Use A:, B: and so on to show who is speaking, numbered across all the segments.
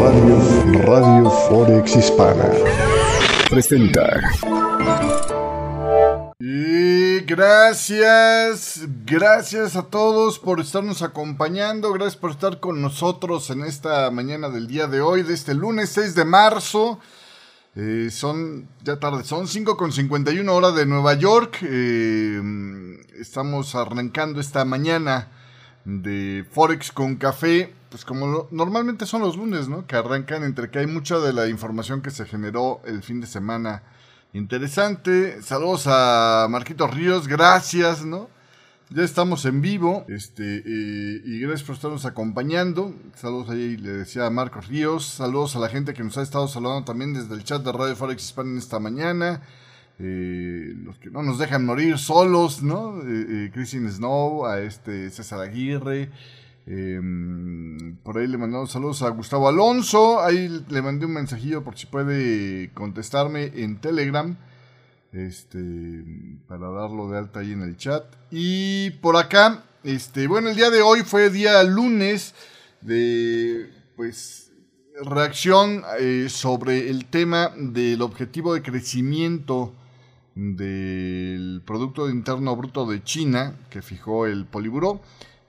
A: Radio, Radio Forex Hispana presenta.
B: Y gracias, gracias a todos por estarnos acompañando, gracias por estar con nosotros en esta mañana del día de hoy, de este lunes 6 de marzo. Eh, son ya tarde, son 5 con 51 hora de Nueva York. Eh, estamos arrancando esta mañana de Forex con café, pues como normalmente son los lunes, ¿no? Que arrancan entre que hay mucha de la información que se generó el fin de semana interesante. Saludos a Marquito Ríos, gracias, ¿no? Ya estamos en vivo, este, eh, y gracias por estarnos acompañando. Saludos ahí, le decía a Marcos Ríos. Saludos a la gente que nos ha estado saludando también desde el chat de Radio Forex Hispana esta mañana. Eh, los que no nos dejan morir solos, ¿no? Eh, eh, Christine Snow, a este César Aguirre. eh, por ahí le mandamos saludos a Gustavo Alonso. Ahí le mandé un mensajillo por si puede contestarme en Telegram. Este, para darlo de alta ahí en el chat. Y por acá, este, bueno, el día de hoy fue día lunes de, pues, reacción eh, sobre el tema del objetivo de crecimiento del Producto Interno Bruto de China que fijó el Poliburo.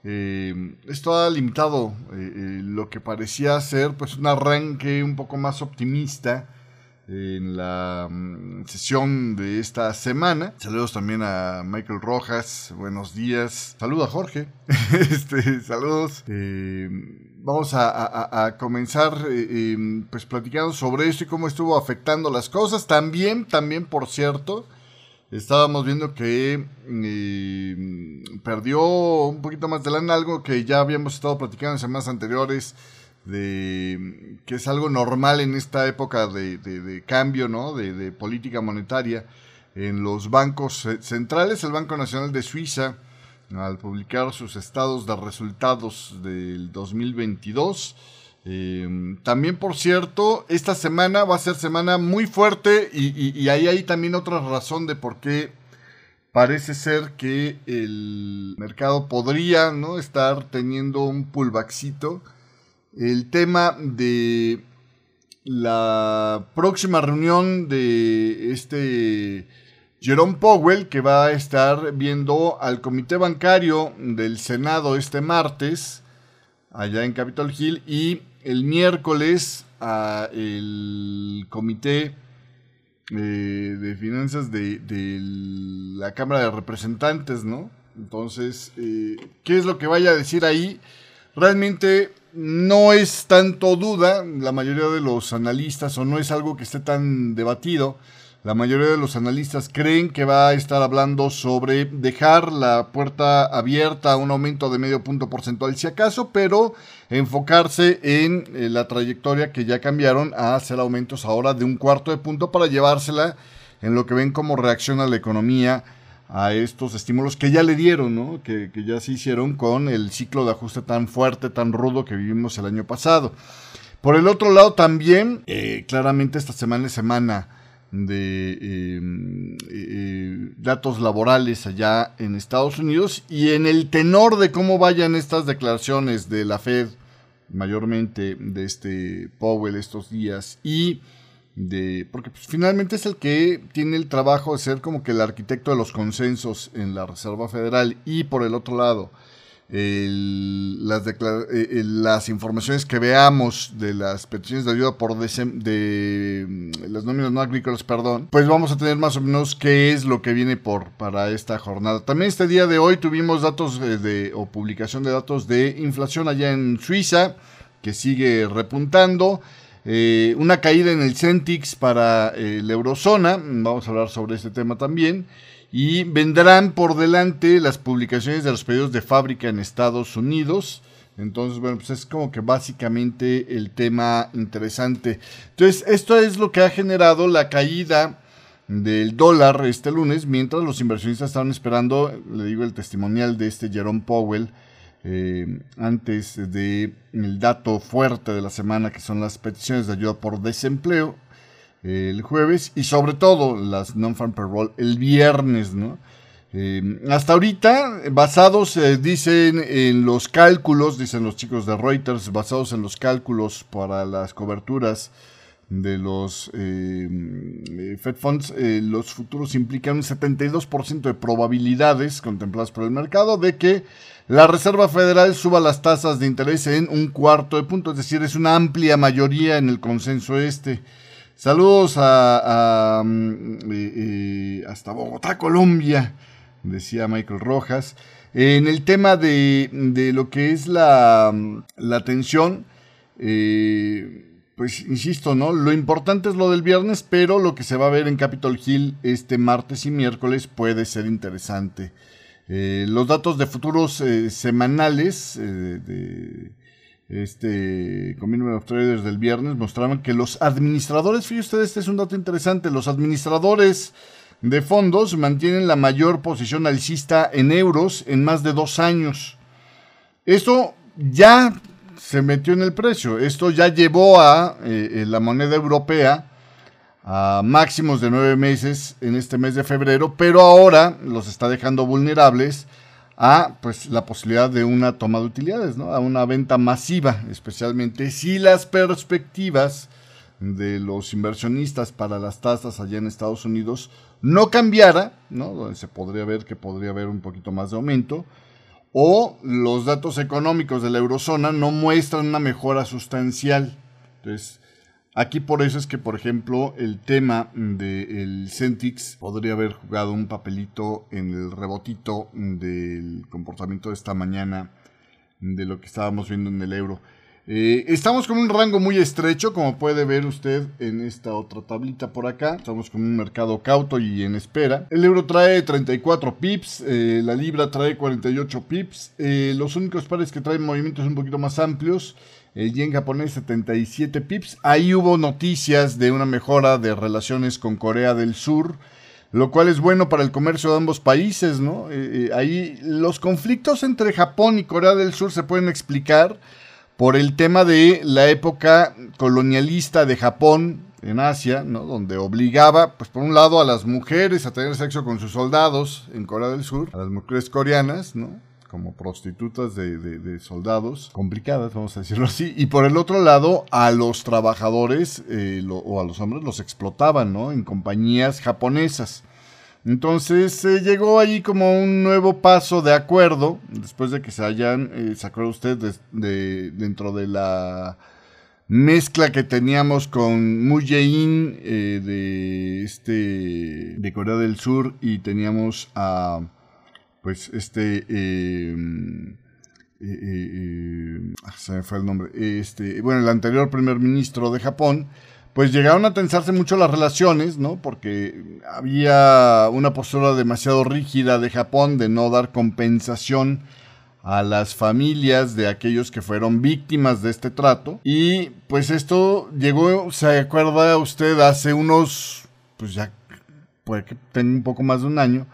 B: Eh, esto ha limitado eh, eh, lo que parecía ser pues un arranque un poco más optimista en la mm, sesión de esta semana. Saludos también a Michael Rojas, buenos días. Saluda a Jorge. este, saludos. Eh, vamos a, comenzar eh, pues platicando sobre esto y cómo estuvo afectando las cosas. También, también por cierto, estábamos viendo que eh, perdió un poquito más de lana, algo que ya habíamos estado platicando en semanas anteriores de que es algo normal en esta época de, de- cambio, ¿no? De, política monetaria en los bancos centrales. El Banco Nacional de Suiza, al publicar sus estados de resultados del 2022, eh, también, por cierto, esta semana va a ser semana muy fuerte y ahí hay también otra razón de por qué parece ser que el mercado podría ¿no? estar teniendo un pullbackcito. El tema de la próxima reunión de este Jerome Powell, que va a estar viendo al comité bancario del Senado este martes, allá en Capitol Hill, y el miércoles a el comité eh, de finanzas de, de la Cámara de Representantes, ¿no? Entonces, eh, ¿qué es lo que vaya a decir ahí? Realmente no es tanto duda, la mayoría de los analistas, o no es algo que esté tan debatido, la mayoría de los analistas creen que va a estar hablando sobre dejar la puerta abierta a un aumento de medio punto porcentual si acaso, pero enfocarse en eh, la trayectoria que ya cambiaron a hacer aumentos ahora de un cuarto de punto para llevársela en lo que ven cómo reacciona la economía a estos estímulos que ya le dieron, ¿no? que, que ya se hicieron con el ciclo de ajuste tan fuerte, tan rudo que vivimos el año pasado. Por el otro lado también, eh, claramente esta semana es semana de eh, eh, datos laborales allá en Estados Unidos y en el tenor de cómo vayan estas declaraciones de la Fed, mayormente de este Powell estos días y de porque pues, finalmente es el que tiene el trabajo de ser como que el arquitecto de los consensos en la Reserva Federal y por el otro lado eh, eh, las informaciones que veamos de las peticiones de ayuda por de mm, las nóminas no agrícolas, perdón, pues vamos a tener más o menos qué es lo que viene por para esta jornada. También este día de hoy tuvimos datos eh, de o publicación de datos de inflación allá en Suiza que sigue repuntando. Eh, una caída en el Centix para la eurozona, vamos a hablar sobre este tema también. Y vendrán por delante las publicaciones de los pedidos de fábrica en Estados Unidos. Entonces, bueno, pues es como que básicamente el tema interesante. Entonces, esto es lo que ha generado la caída del dólar este lunes, mientras los inversionistas estaban esperando, le digo, el testimonial de este Jerome Powell, eh, antes de el dato fuerte de la semana, que son las peticiones de ayuda por desempleo el jueves, y sobre todo las non-farm payroll el viernes, ¿no? Eh, hasta ahorita, basados, eh, dicen en los cálculos, dicen los chicos de Reuters, basados en los cálculos para las coberturas de los eh, Fed Funds, los futuros implican un 72% de probabilidades contempladas por el mercado de que la Reserva Federal suba las tasas de interés en un cuarto de punto, es decir, es una amplia mayoría en el consenso este. Saludos a, mm, hasta Bogotá, Colombia decía Michael Rojas. En el tema de, lo que es la, la tensión, eh, pues insisto, ¿no? Lo importante es lo del viernes, pero lo que se va a ver en Capitol Hill este martes y miércoles puede ser interesante. Eh, los datos de futuros eh, semanales de este Community of Traders del viernes mostraban que los administradores, fíjense ustedes, este es un dato interesante, los administradores de fondos mantienen la mayor posición alcista en euros en más de dos años. Esto ya se metió en el precio. Esto ya llevó a eh, eh, la moneda europea a máximos de nueve meses en este mes de febrero, pero ahora los está dejando vulnerables a pues la posibilidad de una toma de utilidades, ¿no? a una venta masiva, especialmente si las perspectivas de los inversionistas para las tasas allá en Estados Unidos no cambiara, ¿no? donde se podría ver que podría haber un poquito más de aumento, o los datos económicos de la eurozona no muestran una mejora sustancial. Entonces, aquí por eso es que, por ejemplo, el tema del Centix podría haber jugado un papelito en el rebotito del comportamiento de esta mañana de lo que estábamos viendo en el euro. Eh, estamos con un rango muy estrecho, como puede ver usted en esta otra tablita por acá. Estamos con un mercado cauto y en espera. El euro trae 34 pips, eh, la libra trae 48 pips. Eh, los únicos pares que traen movimientos un poquito más amplios. El yen japonés 77 pips. Ahí hubo noticias de una mejora de relaciones con Corea del Sur lo cual es bueno para el comercio de ambos países, ¿no? ahí los conflictos entre Japón y Corea del Sur se pueden explicar por el tema de la época colonialista de Japón en Asia, ¿no? donde obligaba, pues por un lado, a las mujeres a tener sexo con sus soldados en Corea del Sur, a las mujeres coreanas, ¿no? Como prostitutas de, soldados, complicadas, vamos a decirlo así, y por el otro lado, a los trabajadores eh, o a los hombres los explotaban, ¿no? En compañías japonesas. Entonces se llegó ahí como un nuevo paso de acuerdo, después de que se hayan, eh, ¿se acuerda usted? De, dentro de la mezcla que teníamos con Moon Jae-in eh, de, este, de Corea del Sur y teníamos a, pues, este... Em, eh, ah, se me fue el nombre. Este, bueno, el anterior primer ministro de Japón, pues llegaron a tensarse mucho las relaciones, ¿no? Porque había una postura demasiado rígida de Japón de no dar compensación a las familias de aquellos que fueron víctimas de este trato. Y pues esto llegó, ¿se acuerda usted? Hace unos, pues ya puede que tenga un poco más de un año,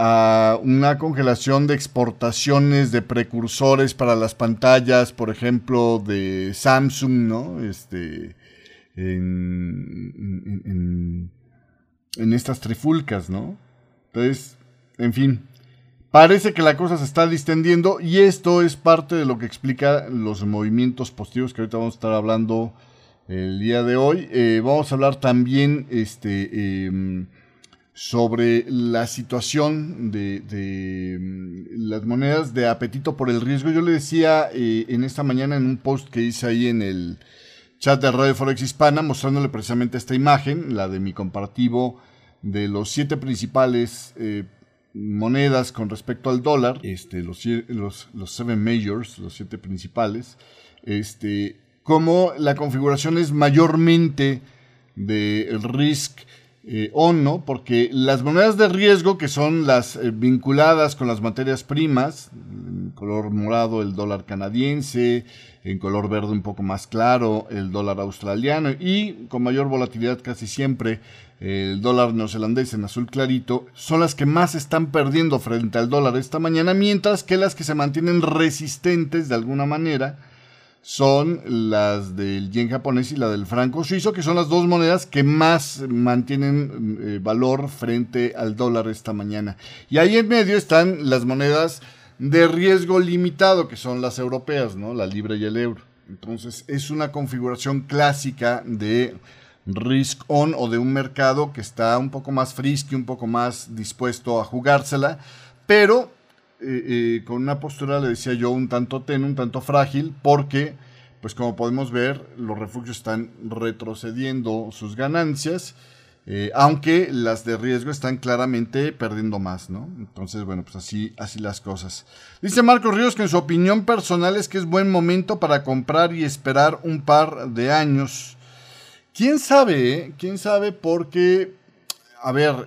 B: a una congelación de exportaciones de precursores para las pantallas, por ejemplo, de Samsung, ¿no? Este en, en, estas trifulcas, ¿no? Entonces, en fin, parece que la cosa se está distendiendo y esto es parte de lo que explica los movimientos positivos que ahorita vamos a estar hablando el día de hoy. Eh, vamos a hablar también este, em, sobre la situación de, em, las monedas de apetito por el riesgo. Yo le decía eh, en esta mañana en un post que hice ahí en el chat de Radio Forex Hispana mostrándole precisamente esta imagen, la de mi comparativo de los siete principales eh, monedas con respecto al dólar, este, los, los, los seven majors, los siete principales, este, como la configuración es mayormente de risk eh, on, ¿no? Porque las monedas de riesgo, que son las eh, vinculadas con las materias primas, en color morado el dólar canadiense, en color verde un poco más claro el dólar australiano y con mayor volatilidad casi siempre el dólar neozelandés en azul clarito, son las que más están perdiendo frente al dólar esta mañana, mientras que las que se mantienen resistentes de alguna manera son las del yen japonés y la del franco suizo, que son las dos monedas que más mantienen eh, valor frente al dólar esta mañana. Y ahí en medio están las monedas de riesgo limitado, que son las europeas, ¿no? La libra y el euro. Entonces es una configuración clásica de risk on o de un mercado que está un poco más frisky, un poco más dispuesto a jugársela, pero eh, eh, con una postura, le decía yo, un tanto ten, un tanto frágil, porque, pues como podemos ver, los refugios están retrocediendo sus ganancias, eh, aunque las de riesgo están claramente perdiendo más, ¿no? Entonces, bueno, pues así, así las cosas. Dice Marcos Ríos que en su opinión personal es que es buen momento para comprar y esperar un par de años. ¿Quién sabe? ¿Quién sabe? Porque, a ver,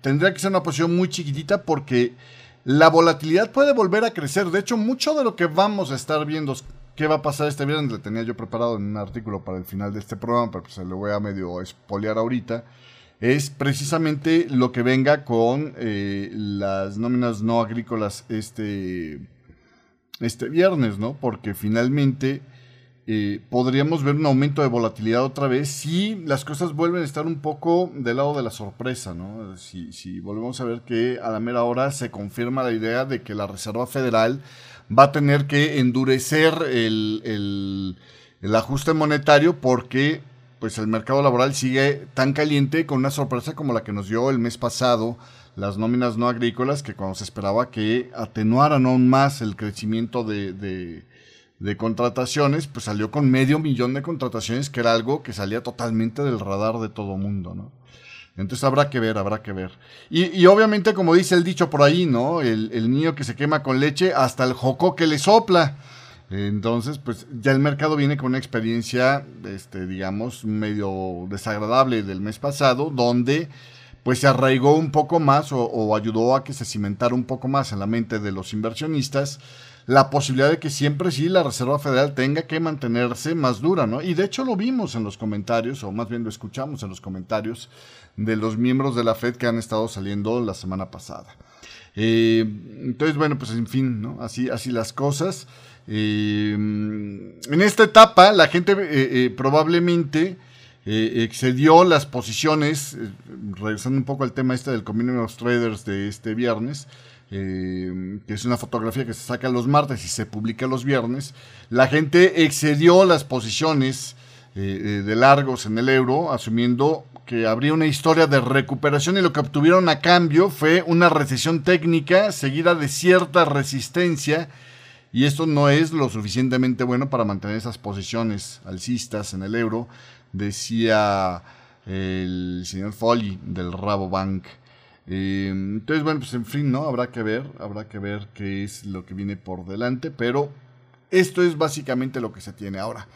B: tendría que ser una posición muy chiquitita porque la volatilidad puede volver a crecer. De hecho, mucho de lo que vamos a estar viendo, qué va a pasar este viernes, lo tenía yo preparado en un artículo para el final de este programa, pero pues se lo voy a medio espolear ahorita, es precisamente lo que venga con eh, las nóminas no agrícolas este, este viernes, ¿no? Porque finalmente eh, podríamos ver un aumento de volatilidad otra vez si las cosas vuelven a estar un poco del lado de la sorpresa, ¿no? Si, volvemos a ver que a la mera hora se confirma la idea de que la Reserva Federal va a tener que endurecer el, ajuste monetario porque pues el mercado laboral sigue tan caliente con una sorpresa como la que nos dio el mes pasado las nóminas no agrícolas que cuando se esperaba que atenuaran aún más el crecimiento de contrataciones, pues salió con medio millón de contrataciones, que era algo que salía totalmente del radar de todo mundo, ¿no? Entonces habrá que ver, habrá que ver. Y, obviamente, como dice el dicho por ahí, ¿no? El, niño que se quema con leche, hasta el joco que le sopla. Entonces, pues ya el mercado viene con una experiencia, este, digamos, medio desagradable del mes pasado, donde pues se arraigó un poco más o, o ayudó a que se cimentara un poco más en la mente de los inversionistas la posibilidad de que siempre sí la Reserva Federal tenga que mantenerse más dura, ¿no? Y de hecho lo vimos en los comentarios, o más bien lo escuchamos en los comentarios de los miembros de la Fed que han estado saliendo la semana pasada. Eh, entonces, bueno, pues en fin, ¿no? Así, así las cosas. Eh, en esta etapa, la gente eh, probablemente excedió las posiciones, regresando un poco al tema este del Community of Traders de este viernes, eh, que es una fotografía que se saca los martes y se publica los viernes, la gente excedió las posiciones eh, eh, de largos en el euro, asumiendo que habría una historia de recuperación y lo que obtuvieron a cambio fue una recesión técnica seguida de cierta resistencia y esto no es lo suficientemente bueno para mantener esas posiciones alcistas en el euro, decía el señor Foley del Rabobank. Em, entonces, bueno, pues en fin, ¿no? Habrá que ver, habrá que ver qué es lo que viene por delante, pero esto es básicamente lo que se tiene ahora.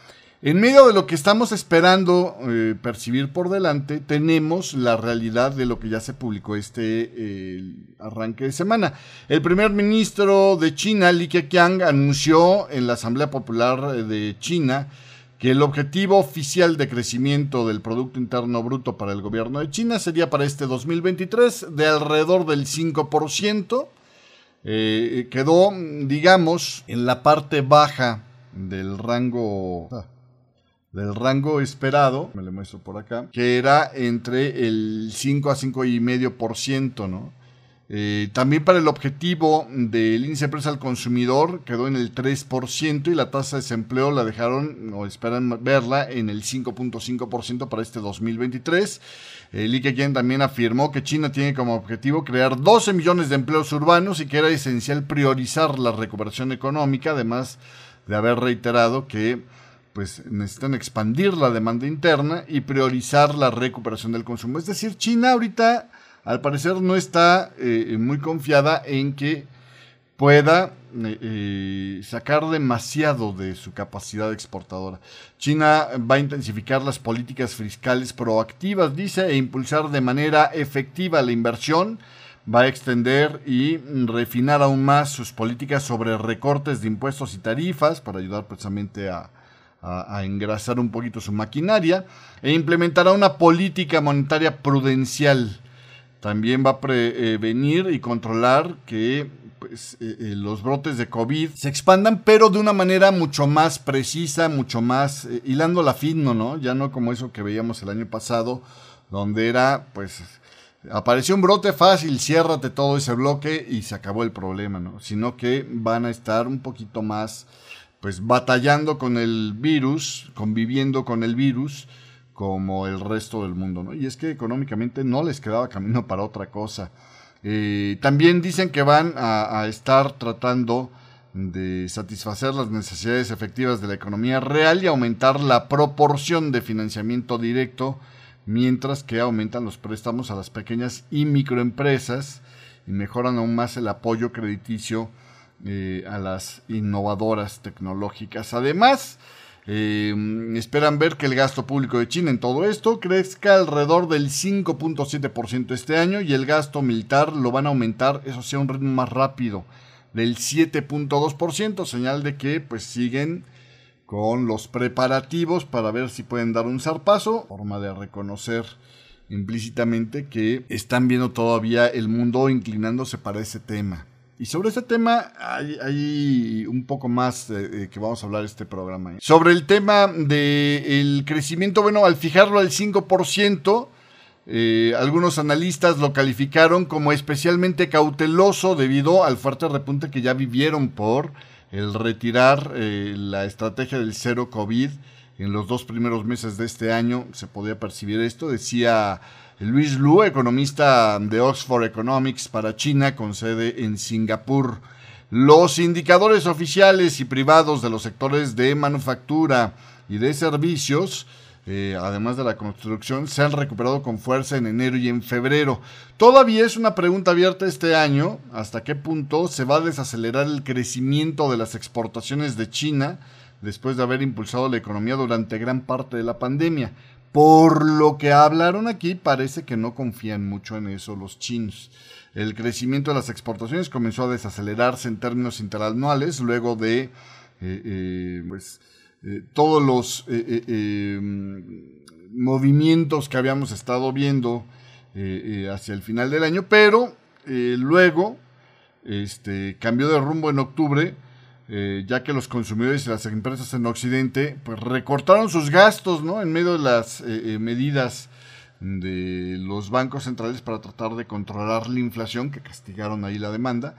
B: En medio de lo que estamos esperando eh, percibir por delante, tenemos la realidad de lo que ya se publicó este arranque de semana. El primer ministro de China, Li Keqiang, anunció en la Asamblea Popular de China que el objetivo oficial de crecimiento del Producto Interno Bruto para el gobierno de China sería para este 2023 de alrededor del 5%. Eh, quedó, digamos, en la parte baja del rango... Ah, del rango esperado, me lo muestro por acá, que era entre el 5 a 5,5%, ¿no? Eh, también para el objetivo del índice de precios al consumidor quedó en el 3% y la tasa de desempleo la dejaron o esperan verla en el 5.5% para este 2023. El IKEA también afirmó que China tiene como objetivo crear 12 millones de empleos urbanos y que era esencial priorizar la recuperación económica, además de haber reiterado que pues necesitan expandir la demanda interna y priorizar la recuperación del consumo. Es decir, China ahorita al parecer no está eh, muy confiada en que pueda eh, eh, sacar demasiado de su capacidad exportadora. China va a intensificar las políticas fiscales proactivas, dice, e impulsar de manera efectiva la inversión. Va a extender y refinar aún más sus políticas sobre recortes de impuestos y tarifas para ayudar precisamente a engrasar un poquito su maquinaria e implementará una política monetaria prudencial también va a prevenir y controlar que pues, eh, eh, los brotes de COVID se expandan, pero de una manera mucho más precisa, mucho más eh, hilando la fino, ¿no? Ya no como eso que veíamos el año pasado, donde era, pues, apareció un brote fácil, ciérrate todo ese bloque y se acabó el problema, ¿no? Sino que van a estar un poquito más, pues, batallando con el virus, conviviendo con el virus, como el resto del mundo, ¿no? Y es que económicamente no les quedaba camino para otra cosa. Eh, también dicen que van a, estar tratando de satisfacer las necesidades efectivas de la economía real y aumentar la proporción de financiamiento directo, mientras que aumentan los préstamos a las pequeñas y microempresas y mejoran aún más el apoyo crediticio eh, a las innovadoras tecnológicas. Además, Em, esperan ver que el gasto público de China en todo esto crezca alrededor del 5.7% este año y el gasto militar lo van a aumentar, eso sea un ritmo más rápido, del 7.2%, señal de que pues siguen con los preparativos para ver si pueden dar un zarpazo, forma de reconocer implícitamente que están viendo todavía el mundo inclinándose para ese tema. Y sobre ese tema hay, un poco más eh, que vamos a hablar este programa. ¿eh? Sobre el tema del crecimiento, bueno, al fijarlo al 5%, eh, algunos analistas lo calificaron como especialmente cauteloso debido al fuerte repunte que ya vivieron por el retirar la estrategia del cero COVID en los dos primeros meses de este año. Se podía percibir esto, decía Luis Lu, economista de Oxford Economics para China con sede en Singapur. Los indicadores oficiales y privados de los sectores de manufactura y de servicios, eh, además de la construcción, se han recuperado con fuerza en enero y en febrero. Todavía es una pregunta abierta este año, hasta qué punto se va a desacelerar el crecimiento de las exportaciones de China después de haber impulsado la economía durante gran parte de la pandemia. Por lo que hablaron aquí, parece que no confían mucho en eso los chinos. El crecimiento de las exportaciones comenzó a desacelerarse en términos interanuales luego de eh, eh, pues, eh, todos los movimientos que habíamos estado viendo hacia el final del año, pero luego este, cambió de rumbo en octubre eh, ya que los consumidores y las empresas en Occidente pues, recortaron sus gastos ¿no? en medio de las eh, eh, medidas de los bancos centrales para tratar de controlar la inflación, que castigaron ahí la demanda.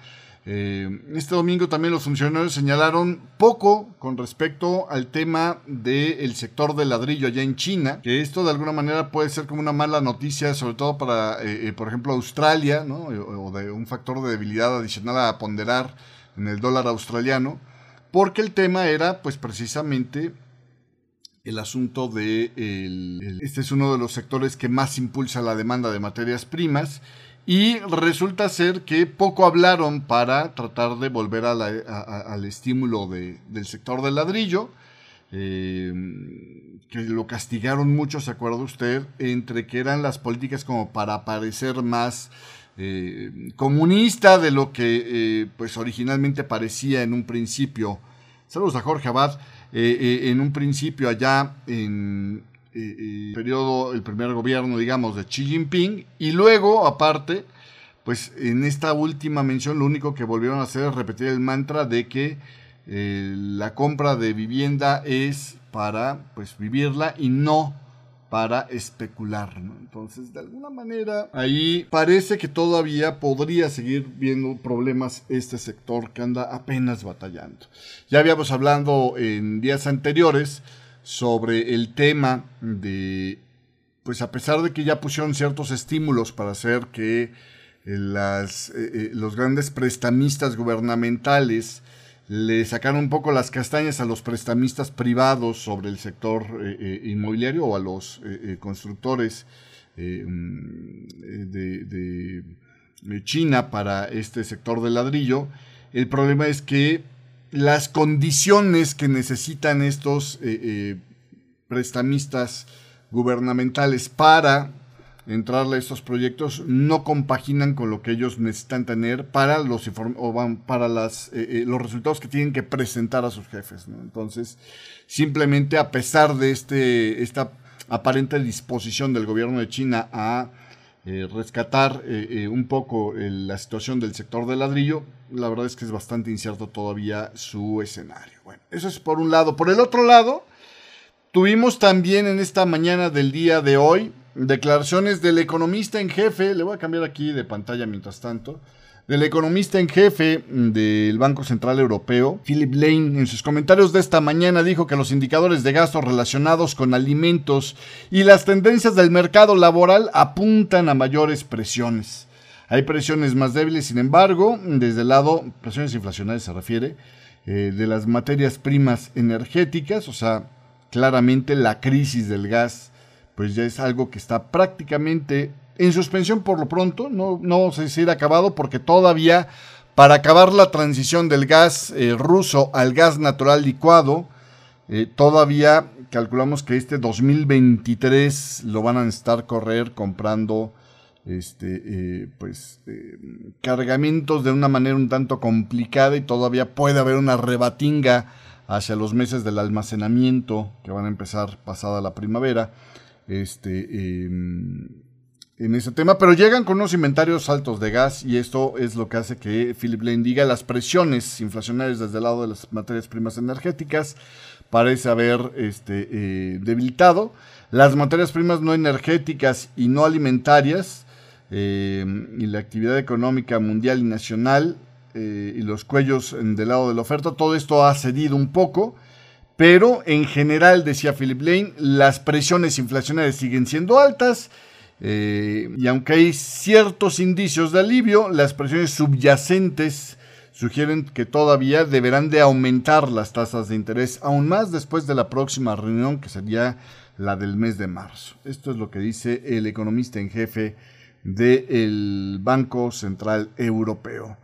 B: este domingo también los funcionarios señalaron poco con respecto al tema del sector del ladrillo allá en China, que esto de alguna manera puede ser como una mala noticia, sobre todo para, por ejemplo, Australia, ¿no? o de un factor de debilidad adicional a ponderar en el dólar australiano, porque el tema era pues precisamente el asunto de este es uno de los sectores que más impulsa la demanda de materias primas y resulta ser que poco hablaron para tratar de volver al estímulo del sector del ladrillo, eh, que lo castigaron mucho, ¿se acuerda usted? Entre que eran las políticas como para parecer más eh, comunista de lo que eh, pues originalmente parecía en un principio. Saludos a Jorge Abad. Eh, en un principio allá en el periodo, el primer gobierno, digamos, de Xi Jinping, y luego, aparte, pues en esta última mención lo único que volvieron a hacer es repetir el mantra de que la compra de vivienda es para pues vivirla y no para especular. Entonces, de alguna manera, ahí parece que todavía podría seguir viendo problemas este sector que anda apenas batallando. Ya habíamos hablado en días anteriores sobre el tema de, pues a pesar de que ya pusieron ciertos estímulos para hacer que las, eh, eh, los grandes prestamistas gubernamentales le sacaron un poco las castañas a los prestamistas privados sobre el sector eh, eh, inmobiliario o a los eh, constructores mm, de, China para este sector de ladrillo. El problema es que las condiciones que necesitan estos prestamistas gubernamentales para entrarle a estos proyectos no compaginan con lo que ellos necesitan tener para los o para las, eh, eh, los resultados que tienen que presentar a sus jefes. Entonces, simplemente a pesar de este, esta aparente disposición del gobierno de China a rescatar un poco la situación del sector del ladrillo, la verdad es que es bastante incierto todavía su escenario. Bueno, eso es por un lado. Por el otro lado, tuvimos también en esta mañana del día de hoy declaraciones del economista en jefe, le voy a cambiar aquí de pantalla mientras tanto, del economista en jefe del Banco Central Europeo, Philip Lane, en sus comentarios de esta mañana dijo que los indicadores de gastos relacionados con alimentos y las tendencias del mercado laboral apuntan a mayores presiones. Hay presiones más débiles, sin embargo, desde el lado, presiones inflacionarias se refiere, eh, de las materias primas energéticas, o sea, claramente la crisis del gas, pues ya es algo que está prácticamente en suspensión por lo pronto, no, no sé si acabado porque todavía para acabar la transición del gas eh, ruso al gas natural licuado, eh, todavía calculamos que este 2023 lo van a estar correr comprando este, eh, pues, cargamentos de una manera un tanto complicada y todavía puede haber una rebatinga hacia los meses del almacenamiento que van a empezar pasada la primavera. Este, em, en ese tema, pero llegan con unos inventarios altos de gas y esto es lo que hace que Philip Lane las presiones inflacionarias desde el lado de las materias primas energéticas parece haber este, eh, debilitado. Las materias primas no energéticas y no alimentarias eh, y la actividad económica mundial y nacional eh, y los cuellos del lado de la oferta, todo esto ha cedido un poco. Pero en general, decía Philip Lane, las presiones inflacionarias siguen siendo altas eh, y aunque hay ciertos indicios de alivio, las presiones subyacentes sugieren que todavía deberán de aumentar las tasas de interés aún más después de la próxima reunión que sería la del mes de marzo. Esto es lo que dice el economista en jefe del Banco Central Europeo.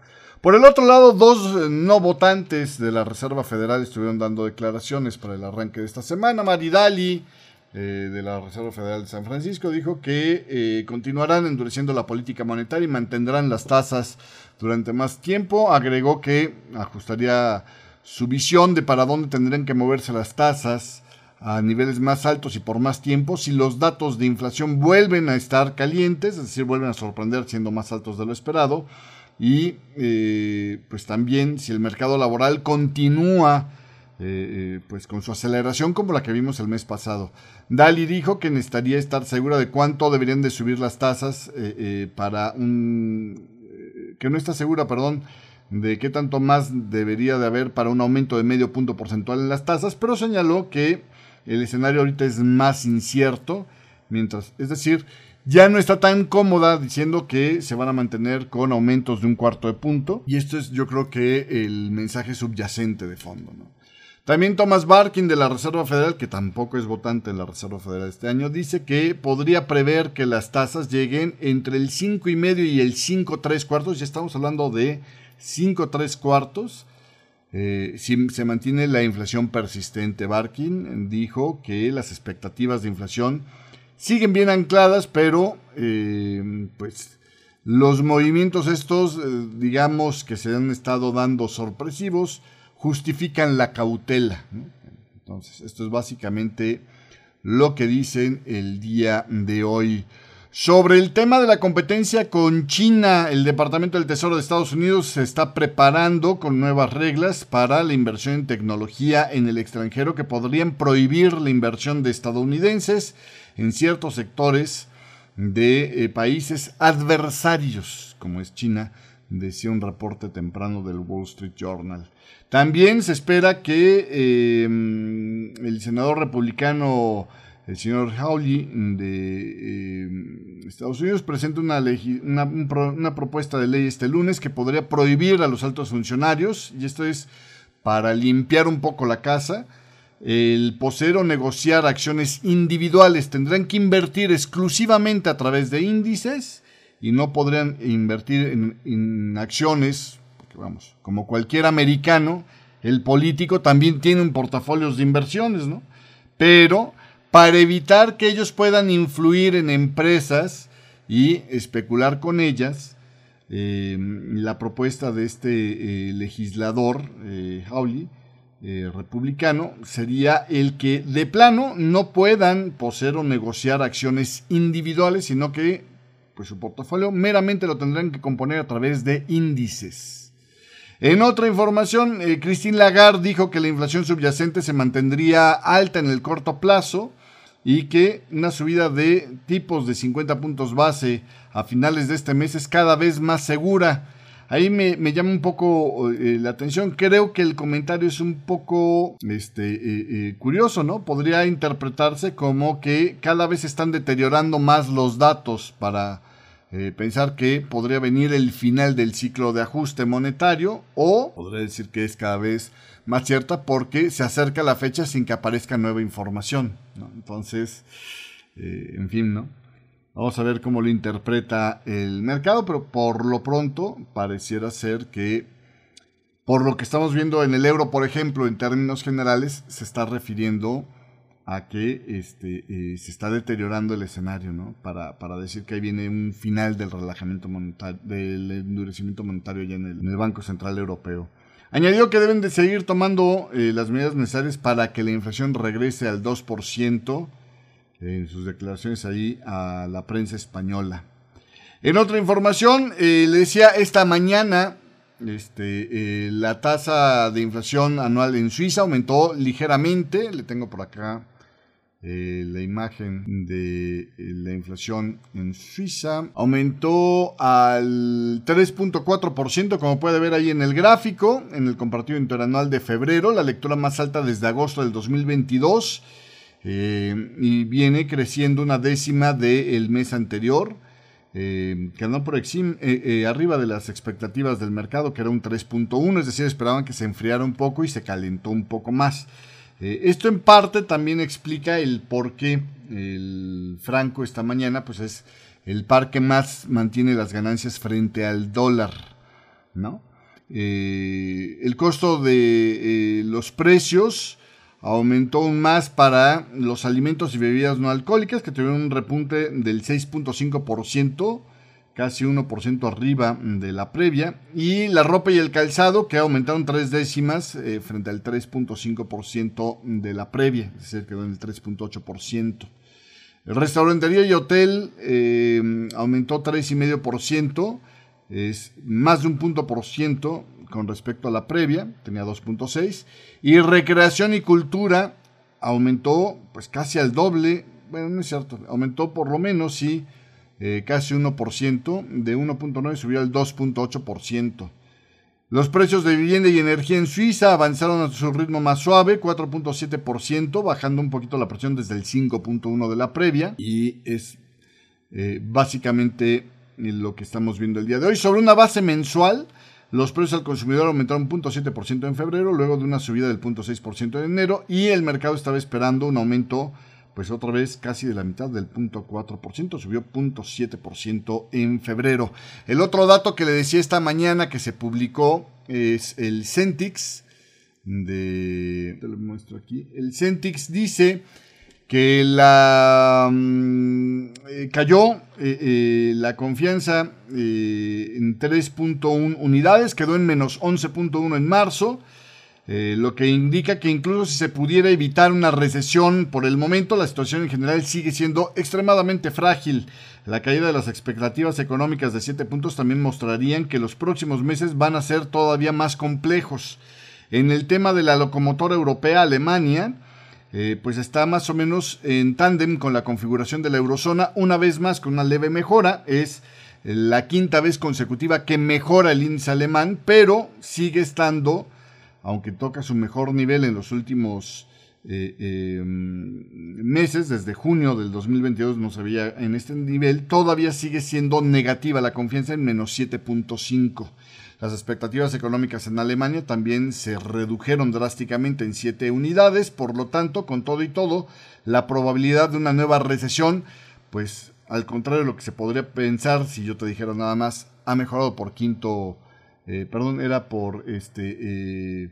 B: Por el otro lado, dos no votantes de la Reserva Federal estuvieron dando declaraciones para el arranque de esta semana. Maridali eh, de la Reserva Federal de San Francisco dijo que eh, continuarán endureciendo la política monetaria y mantendrán las tasas durante más tiempo. Agregó que ajustaría su visión de para dónde tendrían que moverse las tasas a niveles más altos y por más tiempo si los datos de inflación vuelven a estar calientes, es decir, vuelven a sorprender siendo más altos de lo esperado. Y eh, pues también si el mercado laboral continúa eh, eh, pues con su aceleración como la que vimos el mes pasado. Dali dijo que necesitaría estar segura de cuánto deberían de subir las tasas para un... que no está segura, perdón, de qué tanto más debería de haber para un aumento de medio punto porcentual en las tasas, pero señaló que el escenario ahorita es más incierto, mientras, es decir, ya no está tan cómoda diciendo que se van a mantener con aumentos de un cuarto de punto, y esto es yo creo que el mensaje subyacente de fondo, ¿no? También Thomas Barkin de la Reserva Federal, que tampoco es votante en la Reserva Federal este año, dice que podría prever que las tasas lleguen entre el 5,5 y el 5,3 cuartos. Ya estamos hablando de 5,3 cuartos. Eh, si se mantiene la inflación persistente, Barkin dijo que las expectativas de inflación siguen bien ancladas, pero eh, pues los movimientos estos, eh, digamos que se han estado dando sorpresivos, justifican la cautela. Entonces, esto es básicamente lo que dicen el día de hoy. Sobre el tema de la competencia con China, el Departamento del Tesoro de Estados Unidos se está preparando con nuevas reglas para la inversión en tecnología en el extranjero que podrían prohibir la inversión de estadounidenses en ciertos sectores de eh, países adversarios, como es China, decía un reporte temprano del Wall Street Journal. También se espera que eh, el senador republicano, el señor Hawley de eh, Estados Unidos, presente una, una, propuesta de ley este lunes que podría prohibir a los altos funcionarios, y esto es para limpiar un poco la casa, el poseer o negociar acciones individuales. Tendrán que invertir exclusivamente a través de índices y no podrían invertir en, acciones vamos, como cualquier americano, el político también tiene un portafolio de inversiones, ¿no? Pero para evitar que ellos puedan influir en empresas y especular con ellas, eh, la propuesta de este eh, legislador, eh, republicano, sería el que de plano no puedan poseer o negociar acciones individuales, sino que pues, su portafolio, meramente lo tendrán que componer a través de índices. En otra información, eh, Christine Lagarde dijo que la inflación subyacente se mantendría alta en el corto plazo y que una subida de tipos de 50 puntos base a finales de este mes es cada vez más segura. Ahí me, llama un poco eh, la atención. Creo que el comentario es un poco este, eh, eh, curioso, ¿no? Podría interpretarse como que cada vez están deteriorando más los datos para pensar que podría venir el final del ciclo de ajuste monetario o podría decir que es cada vez más cierta porque se acerca la fecha sin que aparezca nueva información. Entonces, en fin, ¿no? Vamos a ver cómo lo interpreta el mercado, pero por lo pronto pareciera ser que, por lo que estamos viendo en el euro, por ejemplo, en términos generales, se está refiriendo a que este, eh, se está deteriorando el escenario, ¿no? Para, decir que ahí viene un final del relajamiento monetario, del endurecimiento monetario ya en el, Banco Central Europeo. Añadió que deben de seguir tomando eh, las medidas necesarias para que la inflación regrese al 2%, en sus declaraciones ahí a la prensa española. En otra información, eh, le decía esta mañana, este, eh, la tasa de inflación anual en Suiza aumentó ligeramente. Le tengo por acá eh, la imagen de la inflación en Suiza. Aumentó al 3.4%, como puede ver ahí en el gráfico, en el comparativo interanual de febrero, la lectura más alta desde agosto del 2022. Eh, y viene creciendo una décima del mes anterior, eh, por eh, arriba de las expectativas del mercado, que era un 3.1, es decir, esperaban que se enfriara un poco y se calentó un poco más. esto en parte también explica el por qué el franco esta mañana pues es el par que más mantiene las ganancias frente al dólar, ¿no? el costo de los precios aumentó aún más para los alimentos y bebidas no alcohólicas, que tuvieron un repunte del 6.5%, casi 1% arriba de la previa, y la ropa y el calzado, que aumentaron tres décimas eh, frente al 3.5% de la previa, es decir, quedó en el 3.8%. El restaurantería y hotel eh, aumentó 3,5%, es más de un punto por ciento con respecto a la previa, tenía 2.6, y recreación y cultura aumentó pues casi al doble, bueno, no es cierto, aumentó por lo menos sí, eh, casi 1%, de 1.9 subió al 2.8%. Los precios de vivienda y energía en Suiza avanzaron a su ritmo más suave, 4.7%, bajando un poquito la presión desde el 5.1 de la previa, y es eh, básicamente lo que estamos viendo el día de hoy. Sobre una base mensual, los precios al consumidor aumentaron 0.7% en febrero, luego de una subida del 0.6% en enero, y el mercado estaba esperando un aumento, pues otra vez casi de la mitad del 0.4%, subió 0.7% en febrero. El otro dato que le decía esta mañana que se publicó es el Centix, de, te lo muestro aquí, el Centix dice que la mm, eh, cayó eh, eh, la confianza en 3.1 unidades, quedó en menos 11.1 en marzo, lo que indica que incluso si se pudiera evitar una recesión por el momento, la situación en general sigue siendo extremadamente frágil. La caída de las expectativas económicas de 7 puntos también mostrarían que los próximos meses van a ser todavía más complejos. En el tema de la locomotora europea Alemania, eh, pues está más o menos en tándem con la configuración de la eurozona, una vez más con una leve mejora, es la quinta vez consecutiva que mejora el índice alemán, pero sigue estando, aunque toca su mejor nivel en los últimos eh, em, meses, desde junio del 2022 no se veía en este nivel, todavía sigue siendo negativa la confianza en menos 7.5. Las expectativas económicas en Alemania también se redujeron drásticamente en 7 unidades, por lo tanto, con todo y todo, la probabilidad de una nueva recesión, pues al contrario de lo que se podría pensar si yo te dijera nada más, ha mejorado por quinto, eh, perdón, era por este eh,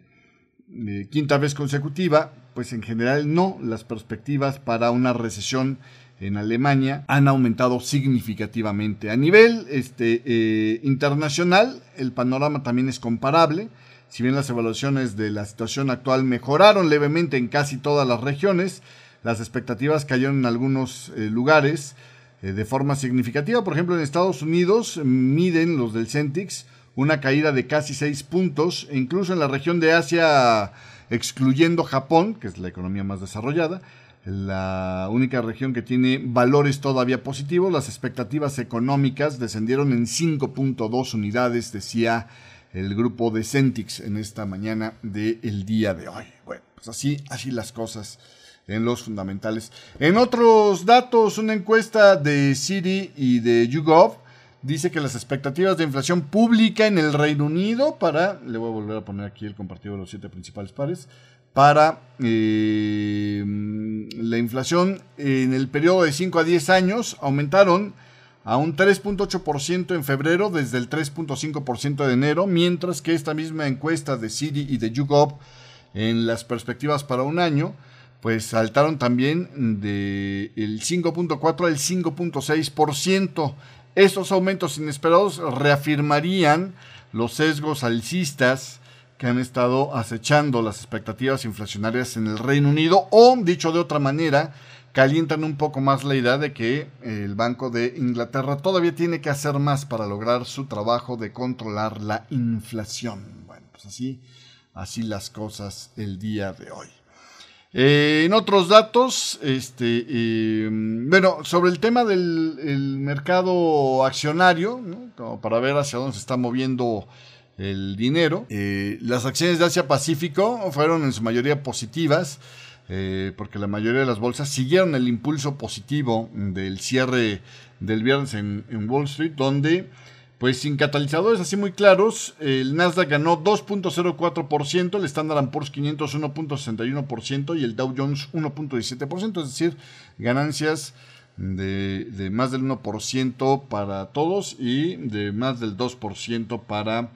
B: eh, quinta vez consecutiva, pues en general no, las perspectivas para una recesión en Alemania han aumentado significativamente. A nivel este, eh, internacional, el panorama también es comparable. Si bien las evaluaciones de la situación actual mejoraron levemente en casi todas las regiones, las expectativas cayeron en algunos eh, lugares. eh, de forma significativa. Por ejemplo, en Estados Unidos miden los del Centix una caída de casi 6 puntos, e incluso en la región de Asia, excluyendo Japón, que es la economía más desarrollada, la única región que tiene valores todavía positivos, las expectativas económicas descendieron en 5.2 unidades, decía el grupo de Centix en esta mañana del día de hoy. Bueno, pues así, así las cosas en los fundamentales. En otros datos, una encuesta de Citi y de YouGov dice que las expectativas de inflación pública en el Reino Unido para, le voy a volver a poner aquí el compartido de los siete principales pares, para eh, la inflación en el periodo de 5 a 10 años aumentaron a un 3.8% en febrero desde el 3.5% de enero, mientras que esta misma encuesta de Citi y de YouGov en las perspectivas para un año, pues saltaron también del 5.4 al 5.6%. Estos aumentos inesperados reafirmarían los sesgos alcistas que han estado acechando las expectativas inflacionarias en el Reino Unido o, dicho de otra manera, calientan un poco más la idea de que el Banco de Inglaterra todavía tiene que hacer más para lograr su trabajo de controlar la inflación. Bueno, pues así, así las cosas el día de hoy. Eh, en otros datos, este, eh, bueno, sobre el tema del mercado accionario, como para ver hacia dónde se está moviendo el dinero, eh, las acciones de Asia Pacífico fueron en su mayoría positivas, porque la mayoría de las bolsas siguieron el impulso positivo del cierre del viernes en Wall Street, donde pues sin catalizadores así muy claros, el Nasdaq ganó 2.04%, el Standard Poor's 500 1.61% y el Dow Jones 1.17%, es decir, ganancias de, más del 1% para todos y de más del 2% para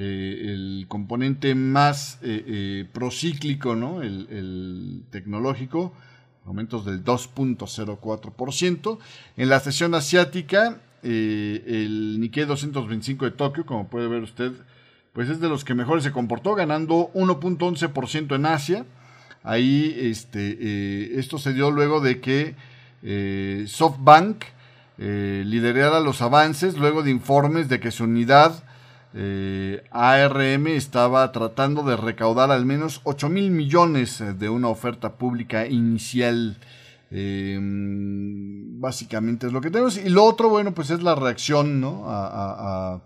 B: eh, el componente más eh, eh, procíclico, ¿no? el, tecnológico, aumentos del 2.04%. En la sesión asiática, el Nikkei 225 de Tokio, como puede ver usted, pues es de los que mejor se comportó, ganando 1.11% en Asia. Ahí este, esto se dio luego de que SoftBank liderara los avances, luego de informes de que su unidad ARM estaba tratando de recaudar al menos 8 mil millones de una oferta pública inicial. Em, básicamente es lo que tenemos. Y lo otro, bueno, pues es la reacción a,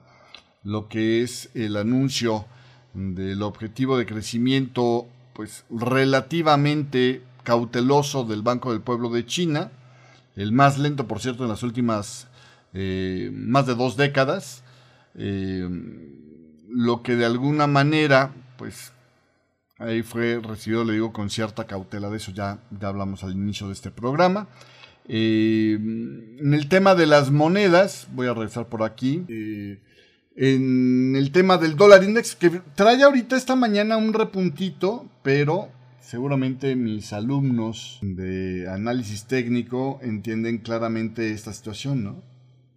B: lo que es el anuncio del objetivo de crecimiento, pues relativamente cauteloso del Banco del Pueblo de China, el más lento, por cierto, en las últimas eh, más de dos décadas, em, lo que de alguna manera, pues Ahí fue recibido, le digo, con cierta cautela. De eso ya, ya hablamos al inicio de este programa. Eh, en el tema de las monedas, voy a regresar por aquí. Eh, en el tema del dólar index, que trae ahorita esta mañana un repuntito, pero seguramente mis alumnos de análisis técnico entienden claramente esta situación, ¿no?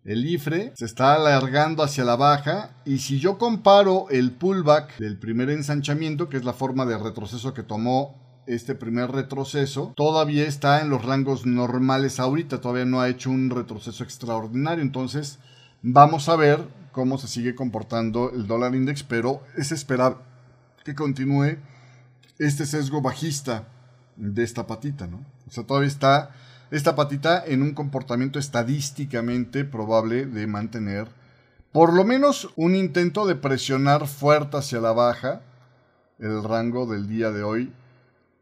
B: El IFRE se está alargando hacia la baja y si yo comparo el pullback del primer ensanchamiento, que es la forma de retroceso que tomó este primer retroceso, todavía está en los rangos normales ahorita, todavía no ha hecho un retroceso extraordinario, entonces vamos a ver cómo se sigue comportando el dólar index, pero es esperar que continúe este sesgo bajista de esta patita, ¿no? O sea, todavía está esta patita en un comportamiento estadísticamente probable de mantener por lo menos un intento de presionar fuerte hacia la baja el rango del día de hoy.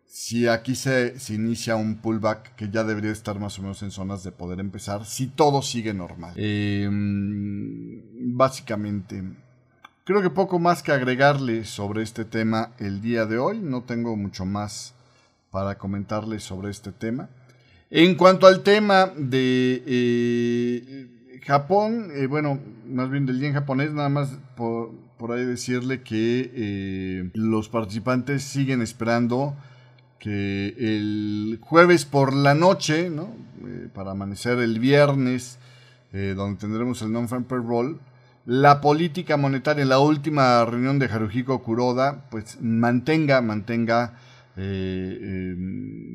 B: Si aquí se, inicia un pullback que ya debería estar más o menos en zonas de poder empezar, si todo sigue normal. Em, básicamente, creo que poco más que agregarle sobre este tema el día de hoy. No tengo mucho más para comentarle sobre este tema. En cuanto al tema de eh, Japón, eh, bueno, más bien del yen japonés, nada más por, ahí decirle que eh, los participantes siguen esperando que el jueves por la noche, ¿no? para amanecer el viernes, donde tendremos el non-farm roll, la política monetaria en la última reunión de Haruhiko Kuroda, pues mantenga, mantenga eh,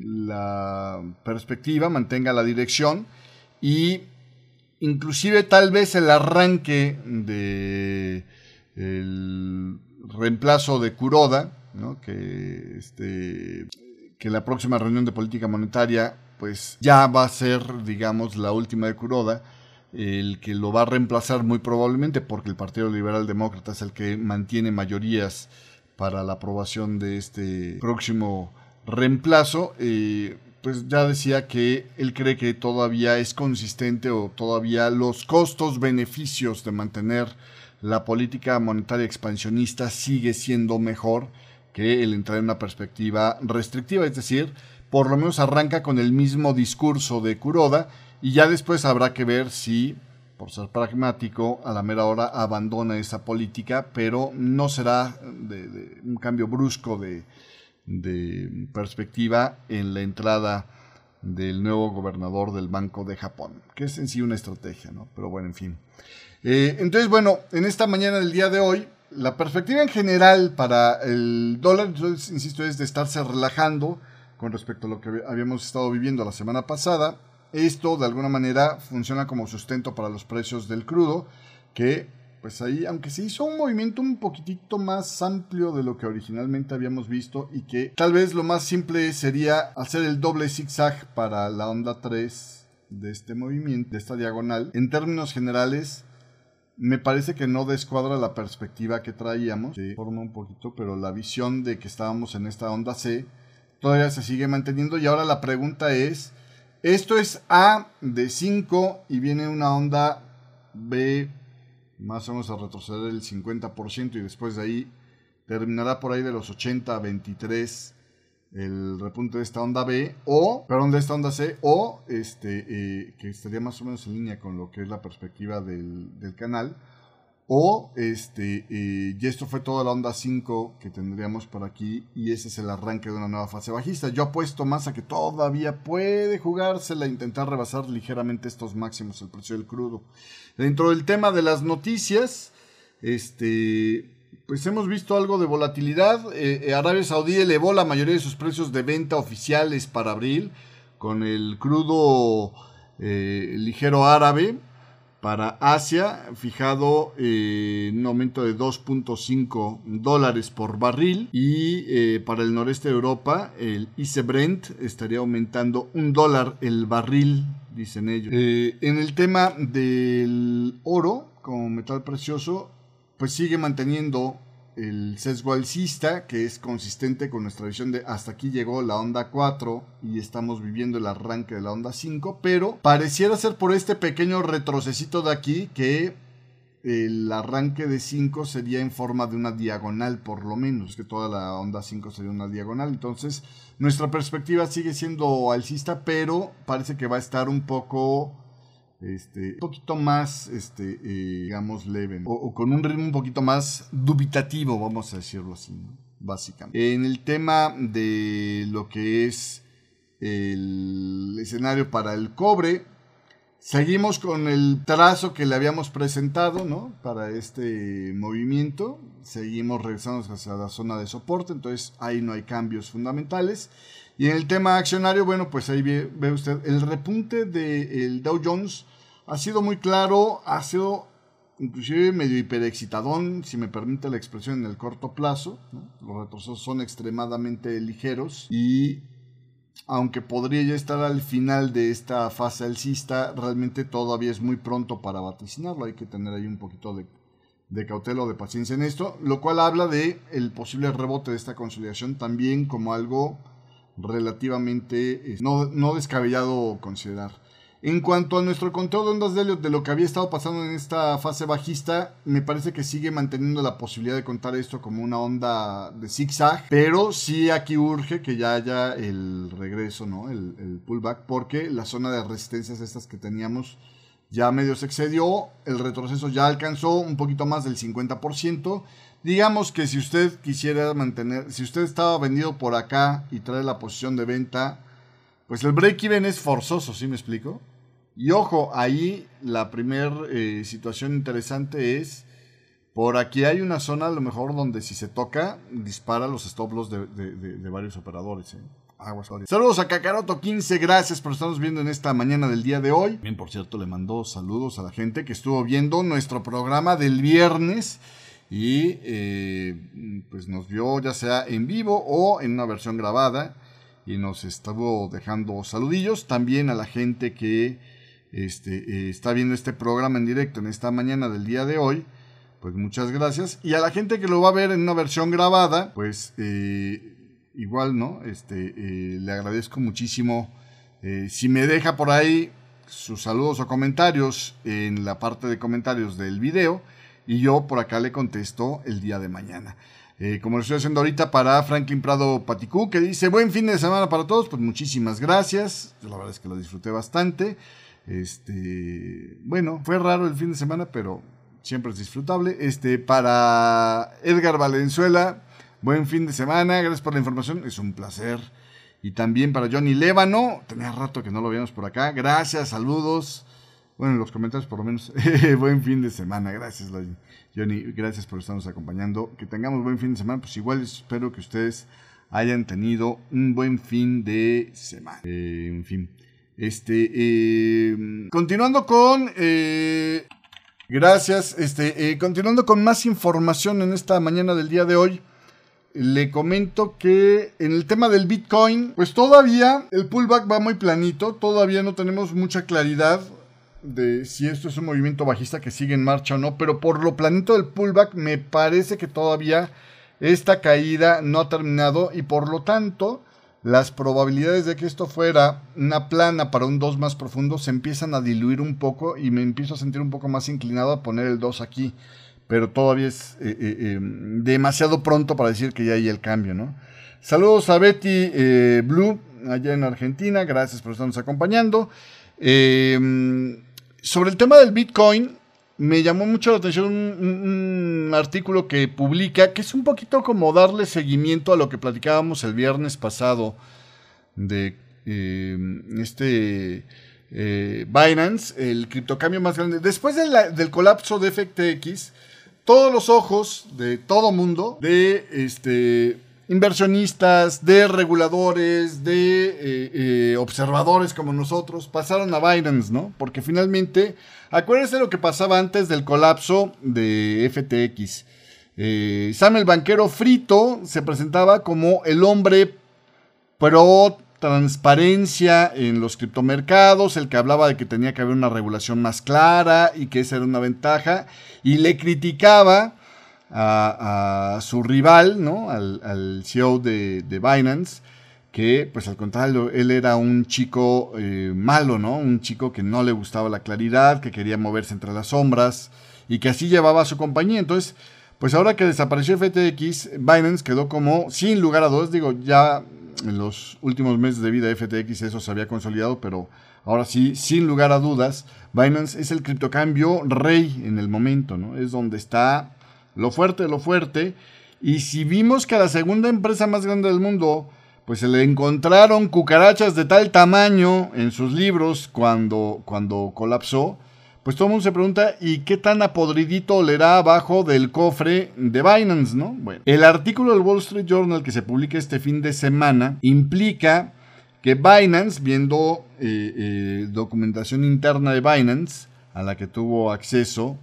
B: la perspectiva, mantenga la dirección y inclusive tal vez el arranque de reemplazo de Kuroda, que, este, que la próxima reunión de política monetaria pues ya va a ser, digamos, la última de Kuroda, el que lo va a reemplazar muy probablemente porque el Partido Liberal Demócrata es el que mantiene mayorías para la aprobación de este próximo reemplazo. Eh, pues ya decía que él cree que todavía es consistente o todavía los costos beneficios de mantener la política monetaria expansionista sigue siendo mejor que el entrar en una perspectiva restrictiva, es decir, por lo menos arranca con el mismo discurso de Kuroda y ya después habrá que ver si, por ser pragmático, a la mera hora abandona esa política, pero no será de, un cambio brusco de, perspectiva en la entrada del nuevo gobernador del Banco de Japón, que es en sí una estrategia, ¿no? Pero bueno, en fin. Eh, entonces, bueno, en esta mañana del día de hoy, la perspectiva en general para el dólar, entonces, insisto, es de estarse relajando con respecto a lo que habíamos estado viviendo la semana pasada. Esto, de alguna manera, funciona como sustento para los precios del crudo, que, pues ahí, aunque se hizo un movimiento un poquitito más amplio de lo que originalmente habíamos visto y que tal vez lo más simple sería hacer el doble zigzag para la onda 3 de este movimiento, de esta diagonal. En términos generales, me parece que no descuadra la perspectiva que traíamos, se forma un poquito, pero la visión de que estábamos en esta onda C todavía se sigue manteniendo y ahora la pregunta es, esto es A de 5 y viene una onda B más o menos a retroceder el 50% y después de ahí terminará por ahí de los 80 a 23 el repunte de esta onda B o, perdón, de esta onda C o este, eh, que estaría más o menos en línea con lo que es la perspectiva del, canal o este, eh, y esto fue toda la onda 5 que tendríamos por aquí y ese es el arranque de una nueva fase bajista. Yo apuesto más a que todavía puede jugársela, intentar rebasar ligeramente estos máximos el precio del crudo. Dentro del tema de las noticias, este pues hemos visto algo de volatilidad. Eh, eh, Arabia Saudí elevó la mayoría de sus precios de venta oficiales para abril, con el crudo ligero árabe para Asia, fijado en un aumento de 2.5 dólares por barril. Y para el noreste de Europa, el ICE Brent estaría aumentando un dólar el barril, dicen ellos. en el tema del oro, como metal precioso, pues sigue manteniendo el sesgo alcista, que es consistente con nuestra visión de hasta aquí llegó la onda 4 y estamos viviendo el arranque de la onda 5, pero pareciera ser por este pequeño retrocesito de aquí que el arranque de 5 sería en forma de una diagonal por lo menos, que toda la onda 5 sería una diagonal, entonces nuestra perspectiva sigue siendo alcista, pero parece que va a estar un poco este, un poquito más, este, eh, digamos, leve, o, con un ritmo un poquito más dubitativo, vamos a decirlo así, básicamente. En el tema de lo que es el escenario para el cobre, seguimos con el trazo que le habíamos presentado, ¿no? Para este movimiento, seguimos regresando hacia la zona de soporte, entonces ahí no hay cambios fundamentales. Y en el tema accionario, bueno, pues ahí ve, usted el repunte del Dow Jones ha sido muy claro, ha sido inclusive medio hiperexcitadón, si me permite la expresión, en el corto plazo. Los retrocesos son extremadamente ligeros y aunque podría ya estar al final de esta fase alcista, realmente todavía es muy pronto para vaticinarlo. Hay que tener ahí un poquito de, de cautela o de paciencia en esto, lo cual habla de el posible rebote de esta consolidación también como algo relativamente eh, no, no descabellado considerar. En cuanto a nuestro conteo de ondas de Elliot de lo que había estado pasando en esta fase bajista, me parece que sigue manteniendo la posibilidad de contar esto como una onda de zigzag, pero sí aquí urge que ya haya el regreso, ¿no? El, el pullback, porque la zona de resistencias estas que teníamos ya medio se excedió, el retroceso ya alcanzó un poquito más del 50%. Digamos que si usted quisiera mantener, si usted estaba vendido por acá y trae la posición de venta, pues el break-even es forzoso, ¿sí me explico? Y ojo, ahí la primera eh, situación interesante es, por aquí hay una zona a lo mejor donde si se toca, dispara los stop loss de, varios operadores. ¿eh? Saludos a Kakaroto15, gracias por estarnos viendo en esta mañana del día de hoy. Bien, por cierto, le mando saludos a la gente que estuvo viendo nuestro programa del viernes y eh, pues nos vio ya sea en vivo o en una versión grabada y nos estuvo dejando saludillos. También a la gente que este, eh, está viendo este programa en directo en esta mañana del día de hoy pues muchas gracias. Y a la gente que lo va a ver en una versión grabada, pues eh, igual, ¿no? Este, le agradezco muchísimo. Si me deja por ahí sus saludos o comentarios en la parte de comentarios del video y yo por acá le contesto el día de mañana. como lo estoy haciendo ahorita para Franklin Prado Paticú, que dice buen fin de semana para todos, pues muchísimas gracias. la verdad es que lo disfruté bastante. Este, bueno, fue raro el fin de semana, pero siempre es disfrutable. Este, para Edgar Valenzuela, buen fin de semana, gracias por la información, es un placer. Y también para Johnny Lébano, tenía rato que no lo veíamos por acá, gracias, saludos. Bueno, en los comentarios por lo menos, buen fin de semana, gracias Johnny, gracias por estarnos acompañando. Que tengamos buen fin de semana, pues igual espero que ustedes hayan tenido un buen fin de semana. Eh, en fin. Este, eh, continuando con eh, Gracias. Este, eh, continuando con más información en esta mañana del día de hoy, le comento que en el tema del Bitcoin, pues todavía el pullback va muy planito, todavía no tenemos mucha claridad de si esto es un movimiento bajista que sigue en marcha o no, pero por lo planito del pullback me parece que todavía esta caída no ha terminado y por lo tanto las probabilidades de que esto fuera una plana para un 2 más profundo se empiezan a diluir un poco y me empiezo a sentir un poco más inclinado a poner el 2 aquí. Pero todavía es eh, eh, em, demasiado pronto para decir que ya hay el cambio, ¿no? Saludos a Betty eh, Blue, allá en Argentina. Gracias por estarnos acompañando. Sobre el tema del Bitcoin, me llamó mucho la atención un, artículo que publica, que es un poquito como darle seguimiento a lo que platicábamos el viernes pasado de eh, este eh, Binance, el criptocambio más grande. Después del colapso de FTX, todos los ojos de todo mundo, de este inversionistas, de reguladores, de eh, eh, observadores como nosotros, pasaron a Binance, ¿no? Porque finalmente, acuérdense lo que pasaba antes del colapso de FTX. Eh, Sam el banquero frito se presentaba como el hombre pro transparencia en los criptomercados, el que hablaba de que tenía que haber una regulación más clara y que esa era una ventaja, y le criticaba a, su rival, ¿no? Al, CEO de, Binance, que pues al contrario, él era un chico eh, malo, ¿no? Un chico que no le gustaba la claridad, que quería moverse entre las sombras y que así llevaba a su compañía. Entonces, pues ahora que desapareció FTX, Binance quedó como, sin lugar a dudas, digo, ya en los últimos meses de vida de FTX eso se había consolidado, pero ahora sí, sin lugar a dudas, Binance es el criptocambio rey en el momento, ¿no? Es donde está lo fuerte, lo fuerte. Y si vimos que a la segunda empresa más grande del mundo, pues se le encontraron cucarachas de tal tamaño en sus libros cuando, cuando colapsó, pues todo el mundo se pregunta, ¿y qué tan apodridito olerá abajo del cofre de Binance, no? Bueno, el artículo del Wall Street Journal que se publica este fin de semana implica que Binance, viendo eh, eh, documentación interna de Binance, a la que tuvo acceso,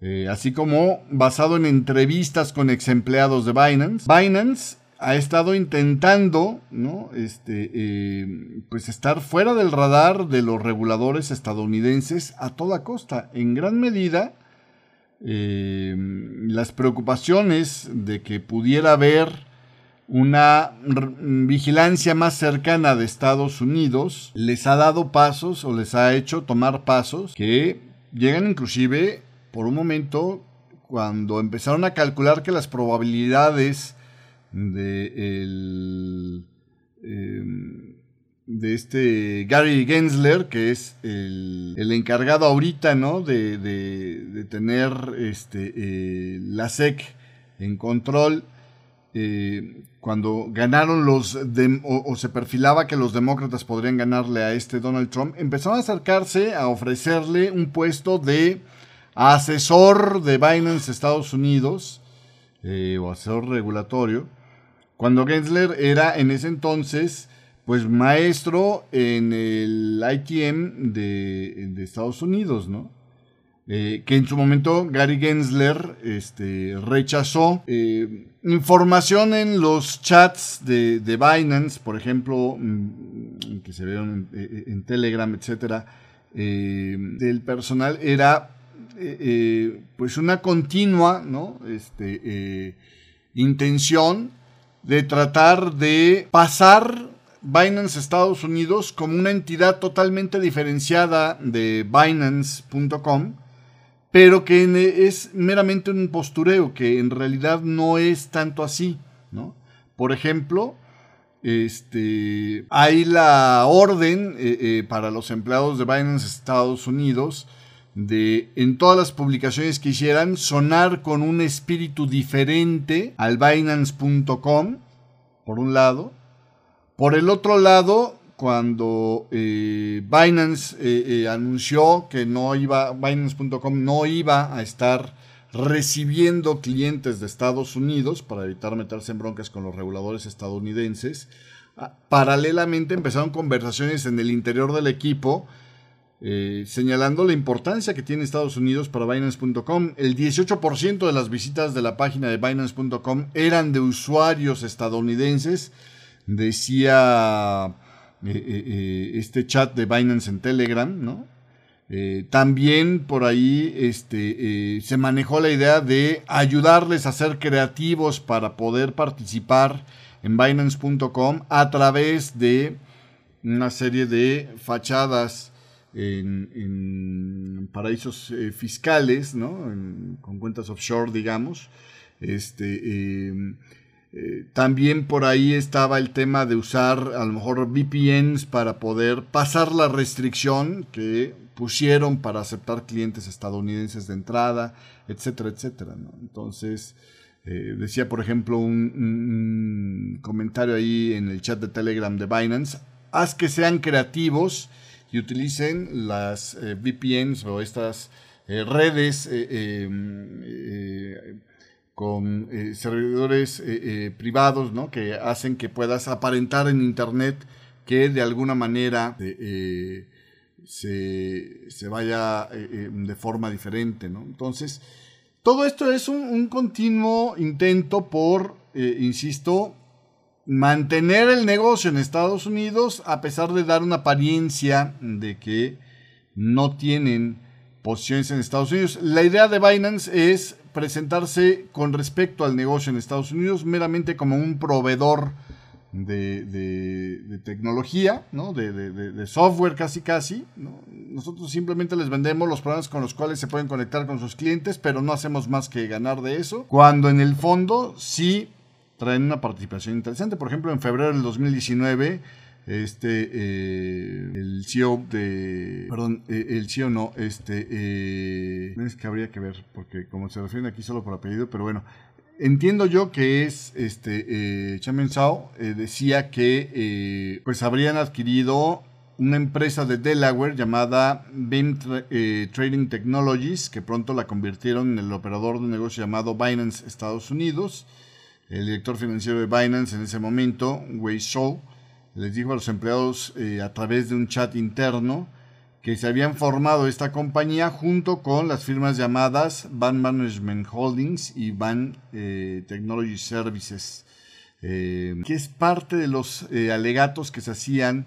B: eh, así como basado en entrevistas con ex empleados de Binance. Binance ha estado intentando, ¿no? Este, eh, pues estar fuera del radar de los reguladores estadounidenses a toda costa. En gran medida, eh, las preocupaciones de que pudiera haber una vigilancia más cercana de Estados Unidos les ha dado pasos o les ha hecho tomar pasos que llegan inclusive por un momento cuando empezaron a calcular que las probabilidades de, em, de este Gary Gensler, que es el, encargado ahorita ¿no? de, tener este, eh, la SEC en control, eh, cuando ganaron los, o, se perfilaba que los demócratas podrían ganarle a este Donald Trump, empezaron a acercarse a ofrecerle un puesto de asesor de Binance Estados Unidos, eh, o asesor regulatorio, Cuando Gensler era en ese entonces pues maestro en el ITM de, Estados Unidos, ¿no? Eh, que en su momento Gary Gensler este, rechazó eh, información en los chats de, Binance, por ejemplo, mm, que se vieron en, Telegram, etcétera, eh, del personal, era pues una continua ¿no? este, intención de tratar de pasar Binance Estados Unidos como una entidad totalmente diferenciada de Binance.com, pero que es meramente un postureo, que en realidad no es tanto así. ¿no? Por ejemplo, este, hay la orden eh, eh, para los empleados de Binance Estados Unidos de en todas las publicaciones que hicieran sonar con un espíritu diferente al Binance.com, por un lado, por el otro lado, cuando eh, Binance eh, eh, anunció que no iba, Binance.com no iba a estar recibiendo clientes de Estados Unidos para evitar meterse en broncas con los reguladores estadounidenses, ah, paralelamente empezaron conversaciones en el interior del equipo señalando la importancia que tiene Estados Unidos para Binance.com. El 18% de las visitas de la página de Binance.com eran de usuarios estadounidenses decía eh, eh, eh, este chat de Binance en Telegram, ¿no? también por ahí este, se manejó la idea de ayudarles a ser creativos para poder participar en Binance.com a través de una serie de fachadas en, paraísos fiscales, ¿no? con cuentas offshore, digamos. Este, eh, también por ahí estaba el tema de usar a lo mejor VPNs para poder pasar la restricción que pusieron para aceptar clientes estadounidenses de entrada, etcétera, etcétera. Entonces, eh, decía por ejemplo un, comentario ahí en el chat de Telegram de Binance, haz que sean creativos y utilicen las eh, VPNs o estas redes con eh, servidores eh, eh, privados, ¿no? Que hacen que puedas aparentar en Internet que de alguna manera se, vaya de forma diferente, ¿no? Entonces, todo esto es un, continuo intento por, insisto, mantener el negocio en Estados Unidos a pesar de dar una apariencia de que no tienen posiciones en Estados Unidos. La idea de Binance es presentarse con respecto al negocio en Estados Unidos meramente como un proveedor de, tecnología, ¿no? de, software casi casi. Nosotros simplemente les vendemos los programas con los cuales se pueden conectar con sus clientes, pero no hacemos más que ganar de eso. Cuando en el fondo sí traen una participación interesante. Por ejemplo, en febrero del 2019 este, eh, el CEO de, perdón, eh, el CEO no, este, eh, es que habría que ver, porque como se refieren aquí solo por apellido, pero bueno, entiendo yo que es, este, eh, Chairman Sao decía que, pues habrían adquirido una empresa de Delaware llamada Beam Trading Technologies, que pronto la convirtieron en el operador de negocio llamado Binance Estados Unidos. El director financiero de Binance en ese momento, Wei Shou, les dijo a los empleados eh, a través de un chat interno que se habían formado esta compañía junto con las firmas llamadas Van Management Holdings y Van eh, Technology Services, eh, que es parte de los alegatos que se hacían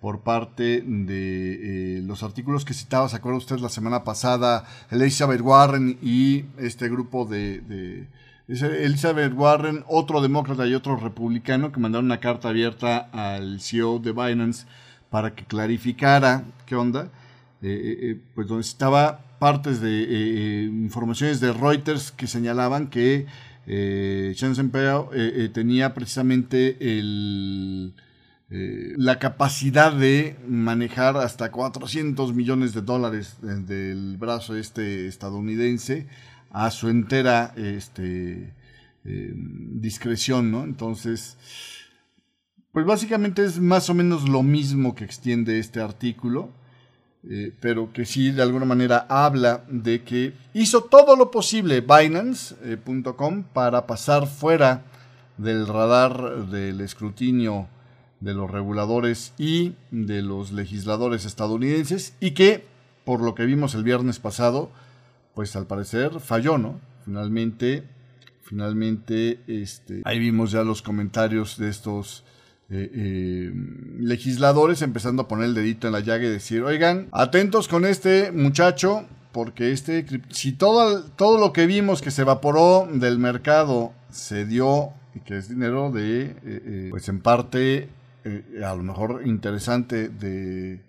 B: por parte de los artículos que citaba, ¿se acuerda usted la semana pasada? Elizabeth Warren y este grupo de Elizabeth Warren, otro demócrata y otro republicano que mandaron una carta abierta al CEO de Binance para que clarificara qué onda, eh, eh, eh, pues donde estaba partes de informaciones de Reuters que señalaban que eh, Peo tenía precisamente el, la capacidad de manejar hasta 400 millones de dólares del brazo este estadounidense a su entera este, em, discreción, ¿no? Entonces, pues básicamente es más o menos lo mismo que extiende este artículo, eh, pero que sí de alguna manera habla de que hizo todo lo posible Binance.com para pasar fuera del radar del escrutinio de los reguladores y de los legisladores estadounidenses y que, por lo que vimos el viernes pasado, pues al parecer falló, ¿no? Finalmente, finalmente, este, ahí vimos ya los comentarios de estos eh, eh, legisladores empezando a poner el dedito en la llaga y decir, oigan, atentos con este muchacho, porque este, si todo, todo lo que vimos que se evaporó del mercado se dio y que es dinero de, eh, pues en parte, a lo mejor interesante, de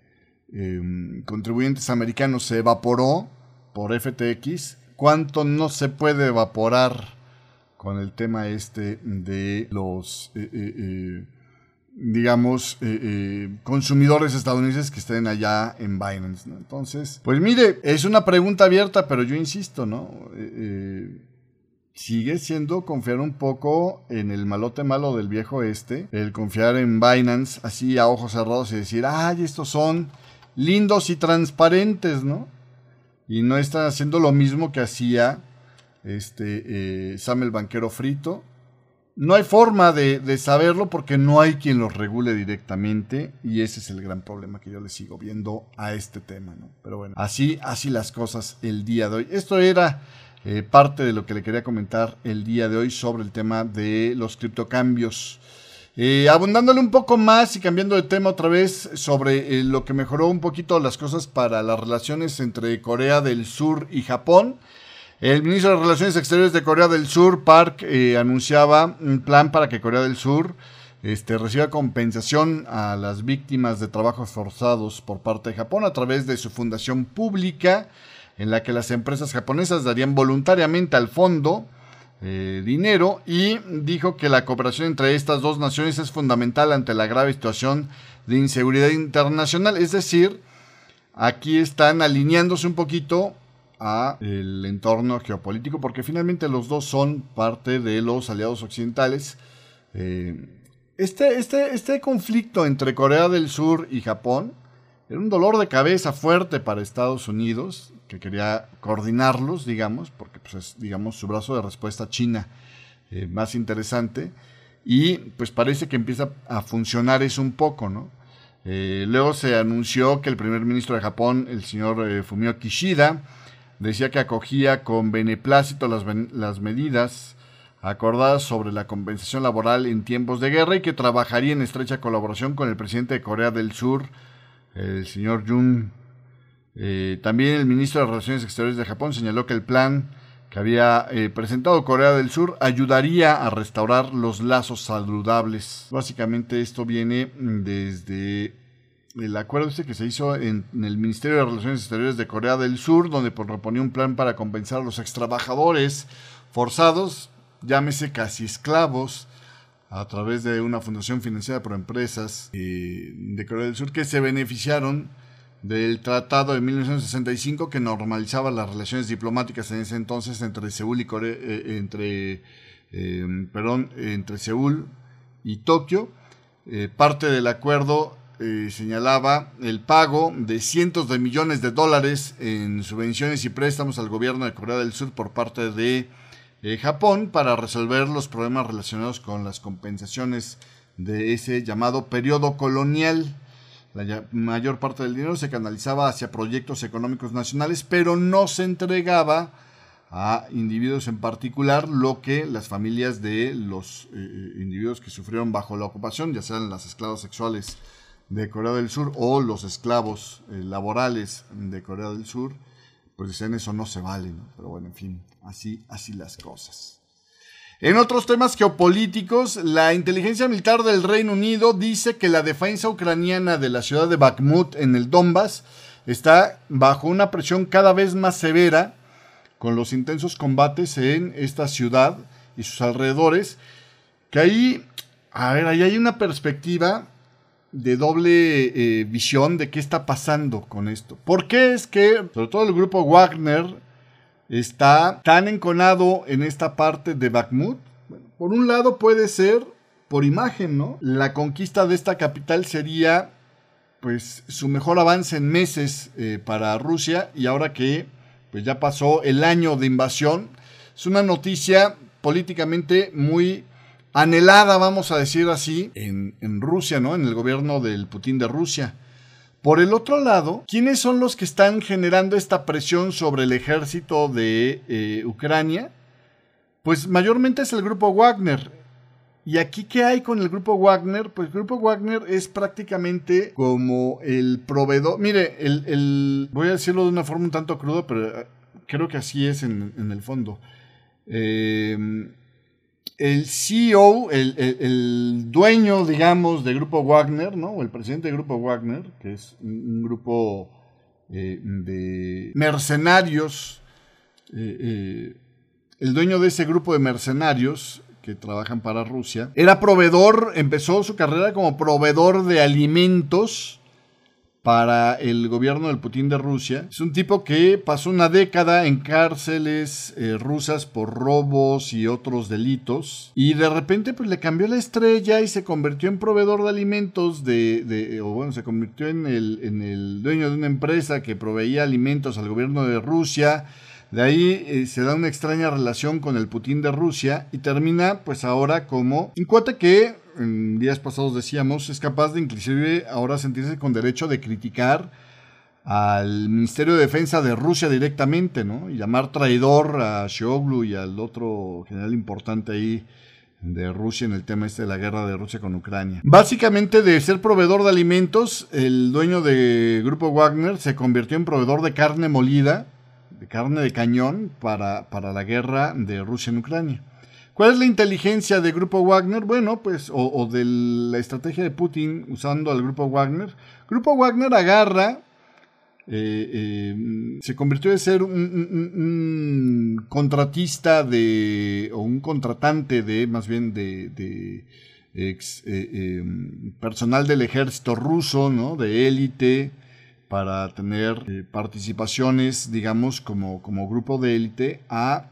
B: em, contribuyentes americanos se evaporó por FTX, ¿cuánto no se puede evaporar con el tema este de los digamos, eh, eh, consumidores estadounidenses que estén allá en Binance. ¿no? Entonces, pues mire, es una pregunta abierta, pero yo insisto, ¿no? Eh, sigue siendo confiar un poco en el malote malo del viejo este, el confiar en Binance así a ojos cerrados y decir, ay, estos son lindos y transparentes, ¿no? Y no están haciendo lo mismo que hacía este Sam el banquero frito no hay forma de, saberlo porque no hay quien los regule directamente y ese es el gran problema que yo le sigo viendo a este tema, ¿no? Pero bueno, así, así las cosas el día de hoy. Esto era eh, parte de lo que le quería comentar el día de hoy sobre el tema de los criptocambios. Eh, abundándole un poco más y cambiando de tema otra vez sobre eh, lo que mejoró un poquito las cosas para las relaciones entre Corea del Sur y Japón. El ministro de Relaciones Exteriores de Corea del Sur, Park, eh, anunciaba un plan para que Corea del Sur este, reciba compensación a las víctimas de trabajos forzados por parte de Japón a través de su fundación pública, en la que las empresas japonesas darían voluntariamente al fondo eh, dinero y dijo que la cooperación entre estas dos naciones es fundamental ante la grave situación de inseguridad internacional. Es decir, aquí están alineándose un poquito a el entorno geopolítico, porque finalmente los dos son parte de los aliados occidentales. Eh, este, este, este conflicto entre Corea del Sur y Japón era un dolor de cabeza fuerte para Estados Unidos, que quería coordinarlos, digamos, porque pues, es, digamos, su brazo de respuesta china eh, más interesante. Y pues parece que empieza a funcionar eso un poco, ¿no? Eh, luego se anunció que el primer ministro de Japón, el señor Fumio Kishida, decía que acogía con beneplácito las, las medidas acordadas sobre la compensación laboral en tiempos de guerra y que trabajaría en estrecha colaboración con el presidente de Corea del Sur, el señor Jun. Eh, también el ministro de Relaciones Exteriores de Japón señaló que el plan que había eh, presentado Corea del Sur ayudaría a restaurar los lazos saludables. Básicamente esto viene desde el acuerdo este que se hizo en, el Ministerio de Relaciones Exteriores de Corea del Sur, donde pues, proponía un plan para compensar a los extrabajadores forzados, llámese casi esclavos, a través de una fundación financiada por empresas eh, de Corea del Sur que se beneficiaron del tratado de 1965 que normalizaba las relaciones diplomáticas en ese entonces entre Seúl y Corea, eh, entre, eh, perdón, entre Seúl y Tokio. parte del acuerdo eh, señalaba el pago de cientos de millones de dólares en subvenciones y préstamos al gobierno de Corea del Sur por parte de eh, Japón para resolver los problemas relacionados con las compensaciones de ese llamado periodo colonial. La mayor parte del dinero se canalizaba hacia proyectos económicos nacionales, pero no se entregaba a individuos en particular lo que las familias de los eh, individuos que sufrieron bajo la ocupación, ya sean las esclavas sexuales de Corea del Sur o los esclavos eh, laborales de Corea del Sur, pues dicen eso no se vale, ¿no? Pero bueno, en fin, así, así las cosas. En otros temas geopolíticos, la inteligencia militar del Reino Unido dice que la defensa ucraniana de la ciudad de Bakhmut en el Donbass está bajo una presión cada vez más severa con los intensos combates en esta ciudad y sus alrededores, que ahí, a ver, ahí hay una perspectiva de doble eh, visión de qué está pasando con esto. ¿Por qué es que, sobre todo el grupo Wagner, está tan enconado en esta parte de Bakhmut? por un lado puede ser por imagen, ¿no? La conquista de esta capital sería pues su mejor avance en meses eh, para Rusia y ahora que pues ya pasó el año de invasión, es una noticia políticamente muy anhelada, vamos a decir así, en, en Rusia, ¿no? En el gobierno del Putin de Rusia. Por el otro lado, ¿quiénes son los que están generando esta presión sobre el ejército de eh, Ucrania? Pues mayormente es el grupo Wagner. ¿Y aquí qué hay con el grupo Wagner? Pues el grupo Wagner es prácticamente como el proveedor. Mire, el, voy a decirlo de una forma un tanto cruda, pero eh, creo que así es en, en el fondo. Eh, el CEO, el, dueño, digamos, de Grupo Wagner, ¿no? O el presidente de Grupo Wagner, que es un, grupo eh, de mercenarios, eh, eh, el dueño de ese grupo de mercenarios que trabajan para Rusia, era proveedor, empezó su carrera como proveedor de alimentos para el gobierno del Putin de Rusia. Es un tipo que pasó una década en cárceles eh, rusas por robos y otros delitos. Y de repente pues le cambió la estrella y se convirtió en proveedor de alimentos de, o bueno, se convirtió en el, en el dueño de una empresa que proveía alimentos al gobierno de Rusia. De ahí eh, se da una extraña relación con el Putin de Rusia y termina pues ahora como un que en días pasados decíamos, es capaz de inclusive ahora sentirse con derecho de criticar al Ministerio de Defensa de Rusia directamente, ¿no? Y llamar traidor a Shoglu y al otro general importante ahí de Rusia en el tema este de la guerra de Rusia con Ucrania. Básicamente de ser proveedor de alimentos, el dueño de Grupo Wagner se convirtió en proveedor de carne molida, de carne de cañón para, para la guerra de Rusia en Ucrania. ¿Cuál es la inteligencia del grupo Wagner? Bueno, pues, o, de la estrategia de Putin usando al grupo Wagner. Grupo Wagner agarra, eh, eh, se convirtió de ser un, contratista de, o un contratante de, más bien de, ex, eh, personal del ejército ruso, ¿no? De élite, para tener participaciones, digamos, como, como grupo de élite a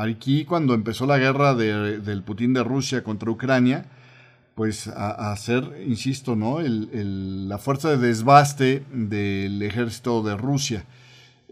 B: Aquí cuando empezó la guerra del Putin de Rusia contra Ucrania, pues a, hacer, insisto, ¿no? la fuerza de desbaste del ejército de Rusia.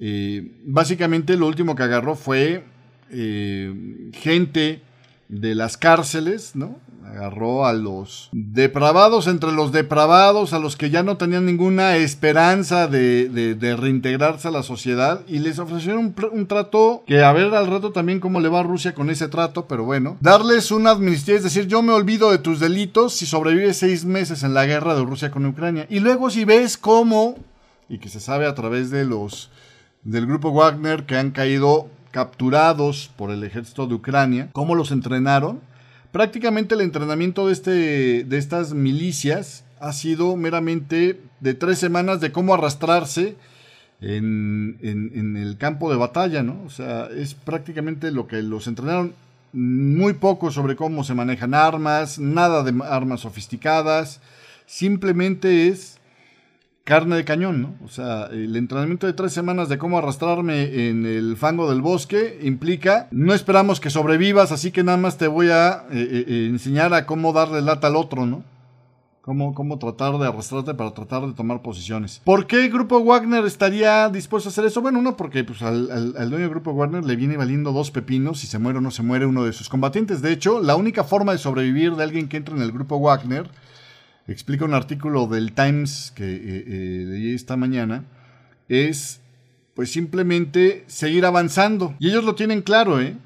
B: Eh, básicamente lo último que agarró fue eh, gente de las cárceles, ¿no? Agarró a los depravados entre los depravados, a los que ya no tenían ninguna esperanza de, reintegrarse a la sociedad y les ofrecieron un, trato que a ver al rato también cómo le va a Rusia con ese trato, pero bueno, darles una amnistía, es decir, yo me olvido de tus delitos si sobrevives seis meses en la guerra de Rusia con Ucrania. Y luego si ves cómo, y que se sabe a través de los del grupo Wagner que han caído capturados por el ejército de Ucrania, cómo los entrenaron. Prácticamente el entrenamiento de, este, de estas milicias ha sido meramente de tres semanas de cómo arrastrarse en, en, el campo de batalla, ¿no? O sea, es prácticamente lo que los entrenaron muy poco sobre cómo se manejan armas, nada de armas sofisticadas, simplemente es carne de cañón, ¿no? O sea, el entrenamiento de tres semanas de cómo arrastrarme en el fango del bosque implica, no esperamos que sobrevivas, así que nada más te voy a eh, eh, eh, enseñar a cómo darle lata al otro, ¿no? Cómo, cómo, tratar de arrastrarte para tratar de tomar posiciones. ¿Por qué el Grupo Wagner estaría dispuesto a hacer eso? Bueno, uno, porque pues, al, al, dueño del Grupo Wagner le viene valiendo dos pepinos si se muere o no se muere uno de sus combatientes. De hecho, la única forma de sobrevivir de alguien que entra en el Grupo Wagner explica un artículo del Times que eh, eh, esta mañana, es pues simplemente seguir avanzando. Y ellos lo tienen claro, ¿eh?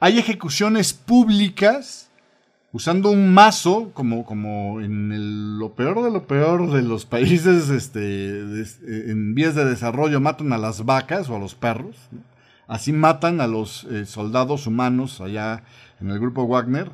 B: Hay ejecuciones públicas usando un mazo, como, como en lo peor de lo peor de los países este, en vías de desarrollo matan a las vacas o a los perros. Así matan a los eh, soldados humanos allá en el grupo Wagner.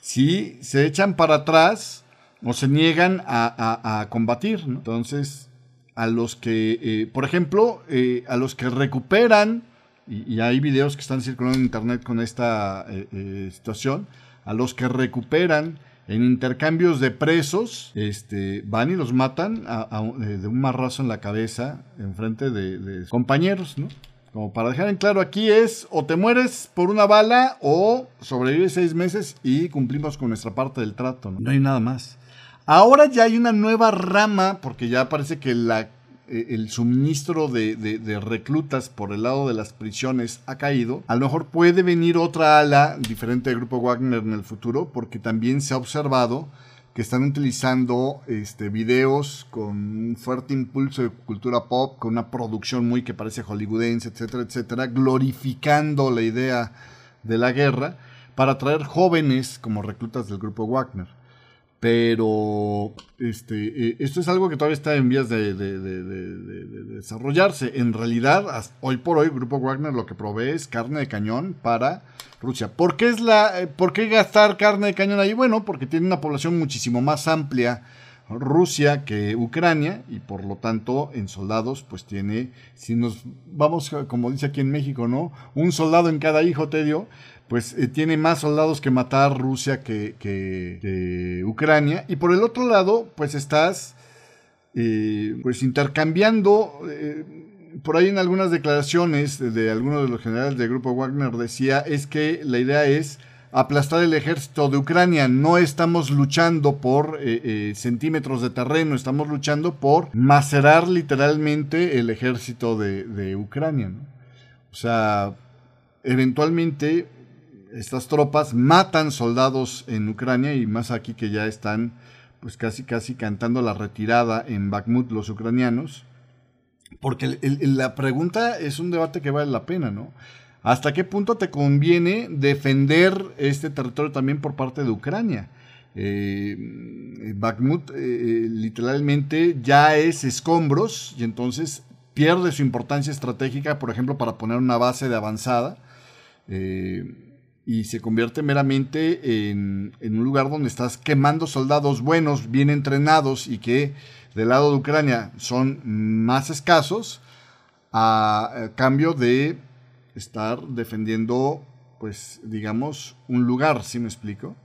B: Si se echan para atrás, o se niegan a, combatir. Entonces, a los que, eh, por ejemplo, eh, a los que recuperan, y, hay videos que están circulando en internet con esta eh, situación, a los que recuperan en intercambios de presos, este, van y los matan de un marrazo en la cabeza en frente de, de compañeros, ¿no? Como para dejar en claro, aquí es o te mueres por una bala o sobrevives seis meses y cumplimos con nuestra parte del trato. No, no hay nada más. Ahora ya hay una nueva rama, porque ya parece que eh, el suministro de, reclutas por el lado de las prisiones ha caído, a lo mejor puede venir otra ala diferente del grupo Wagner en el futuro, porque también se ha observado que están utilizando este, videos con un fuerte impulso de cultura pop, con una producción muy que parece hollywoodense, etcétera, etcétera, glorificando la idea de la guerra para atraer jóvenes como reclutas del grupo Wagner. Pero este, eh, esto es algo que todavía está en vías de, desarrollarse. En realidad, hoy por hoy, Grupo Wagner lo que provee es carne de cañón para Rusia. ¿Por qué, es la, eh, ¿Por qué gastar carne de cañón ahí? Bueno, porque tiene una población muchísimo más amplia Rusia que Ucrania y por lo tanto en soldados pues tiene, si nos vamos como dice aquí en México, ¿no? Un soldado en cada hijo, Tedio, pues eh, tiene más soldados que matar Rusia que, Ucrania. Y por el otro lado, pues estás eh, pues intercambiando, eh, por ahí en algunas declaraciones de, algunos de los generales del grupo Wagner decía, es que la idea es aplastar el ejército de Ucrania. No estamos luchando por centímetros de terreno, estamos luchando por macerar literalmente el ejército de, Ucrania. O sea, eventualmente estas tropas matan soldados en Ucrania y más aquí que ya están pues casi casi cantando la retirada en Bakhmut los ucranianos. Porque la pregunta es un debate que vale la pena, ¿no? ¿Hasta qué punto te conviene defender este territorio también por parte de Ucrania? Eh, Bakhmut eh, eh, literalmente ya es escombros y entonces pierde su importancia estratégica, por ejemplo, para poner una base de avanzada. Eh, y se convierte meramente en, un lugar donde estás quemando soldados buenos, bien entrenados y que del lado de Ucrania son más escasos a, cambio de estar defendiendo, pues digamos, un lugar, si me explico.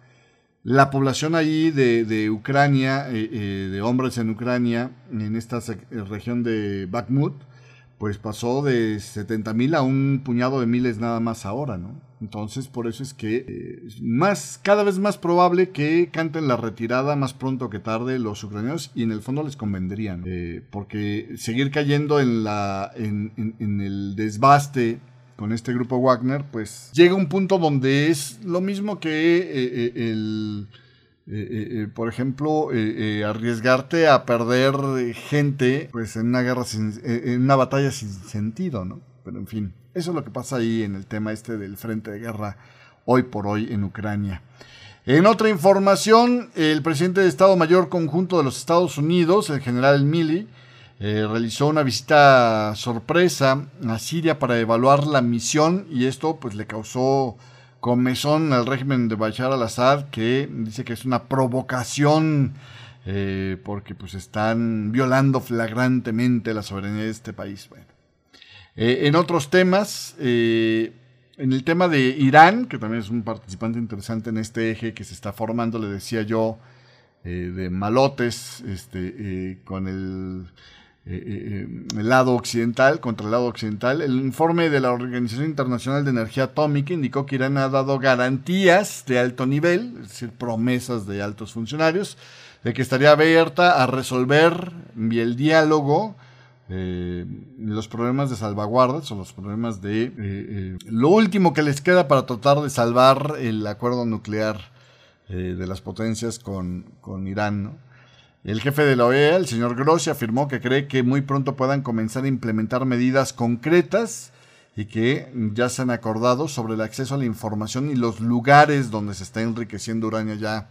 B: La población ahí de, Ucrania, eh, eh, de hombres en Ucrania, en esta región de Bakhmut, pues pasó de 70 mil a un puñado de miles nada más ahora, ¿no? Entonces, por eso es que eh, es más, cada vez más probable que canten la retirada más pronto que tarde los ucranianos y en el fondo les convendrían, eh, porque seguir cayendo en, la, en, el desbaste con este grupo Wagner, pues llega un punto donde es lo mismo que eh, el... por ejemplo, arriesgarte a perder gente pues en una guerra en una batalla sin sentido, ¿no? Pero en fin. Eso es lo que pasa ahí en el tema este del frente de guerra hoy por hoy en Ucrania. En otra información, el presidente de Estado Mayor Conjunto de los Estados Unidos, el general Milley, eh, realizó una visita sorpresa a Siria para evaluar la misión y esto pues le causó comezón al régimen de Bashar al-Assad que dice que es una provocación eh, porque pues están violando flagrantemente la soberanía de este país. Bueno, eh, en otros temas, eh, en el tema de Irán, que también es un participante interesante en este eje que se está formando, le decía yo, eh, de malotes este, con el, lado occidental, contra el lado occidental. El informe de la Organización Internacional de Energía Atómica indicó que Irán ha dado garantías de alto nivel, es decir, promesas de altos funcionarios, de que estaría abierta a resolver el diálogo eh, los problemas de salvaguardas o los problemas de eh, eh, lo último que les queda para tratar de salvar el acuerdo nuclear de las potencias con, Irán. El jefe de la OEA, el señor Grossi, afirmó que cree que muy pronto puedan comenzar a implementar medidas concretas y que ya se han acordado sobre el acceso a la información y los lugares donde se está enriqueciendo uranio ya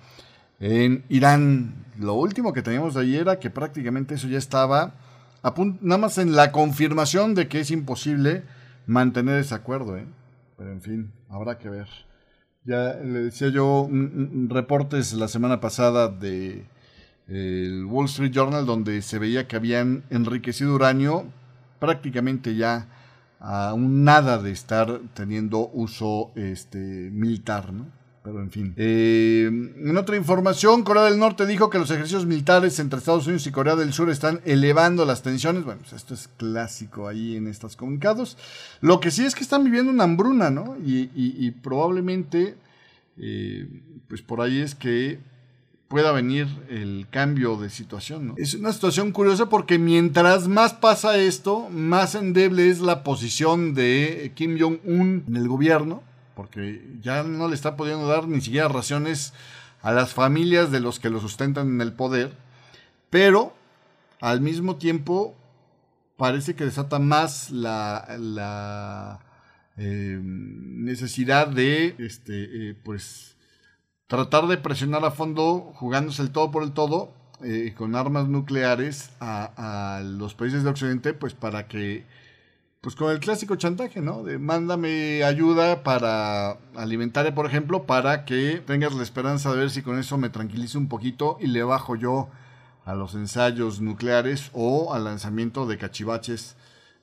B: en Irán. Lo último que teníamos de ayer era que prácticamente eso ya estaba nada más en la confirmación de que es imposible mantener ese acuerdo, ¿eh? Pero en fin, habrá que ver. Ya le decía yo reportes la semana pasada de el Wall Street Journal donde se veía que habían enriquecido uranio prácticamente ya a un nada de estar teniendo uso este militar, ¿no? Pero en fin. Eh, en otra información, Corea del Norte dijo que los ejercicios militares entre Estados Unidos y Corea del Sur están elevando las tensiones. Bueno, pues esto es clásico ahí en estos comunicados. Lo que sí es que están viviendo una hambruna, ¿no? Y, probablemente, eh, pues por ahí es que pueda venir el cambio de situación. Es una situación curiosa porque mientras más pasa esto, más endeble es la posición de Kim Jong-un en el gobierno, porque ya no le está pudiendo dar ni siquiera raciones a las familias de los que lo sustentan en el poder, pero al mismo tiempo parece que desata más la, eh, necesidad de este, eh, pues tratar de presionar a fondo, jugándose el todo por el todo, eh, con armas nucleares a, los países de Occidente, pues para que, pues con el clásico chantaje, ¿no? De mándame ayuda para alimentaria, por ejemplo, para que tengas la esperanza de ver si con eso me tranquilizo un poquito y le bajo yo a los ensayos nucleares o al lanzamiento de cachivaches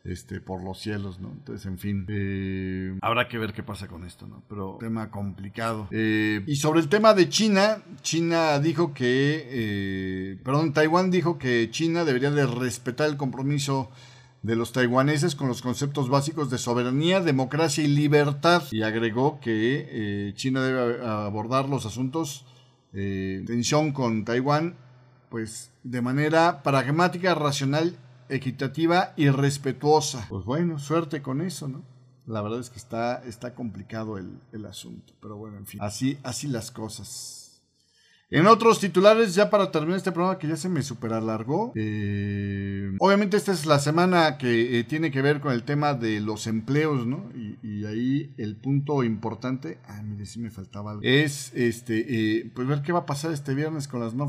B: este, por los cielos, ¿no? Entonces, en fin, eh, habrá que ver qué pasa con esto, ¿no? Pero tema complicado. Eh, y sobre el tema de China, China dijo que, eh, perdón, Taiwán dijo que China debería de respetar el compromiso de los taiwaneses con los conceptos básicos de soberanía, democracia y libertad. Y agregó que China debe abordar los asuntos de tensión con Taiwán, pues de manera pragmática, racional equitativa y respetuosa. Pues bueno, suerte con eso, ¿no? La verdad es que está, está complicado el, asunto. Pero bueno, en fin, así, así las cosas. En otros titulares, ya para terminar este programa que ya se me super alargó. Eh, obviamente esta es la semana que eh, tiene que ver con el tema de los empleos, ¿no? Y, ahí el punto importante, ah, mire, sí me faltaba algo, es este, eh, pues ver qué va a pasar este viernes con las no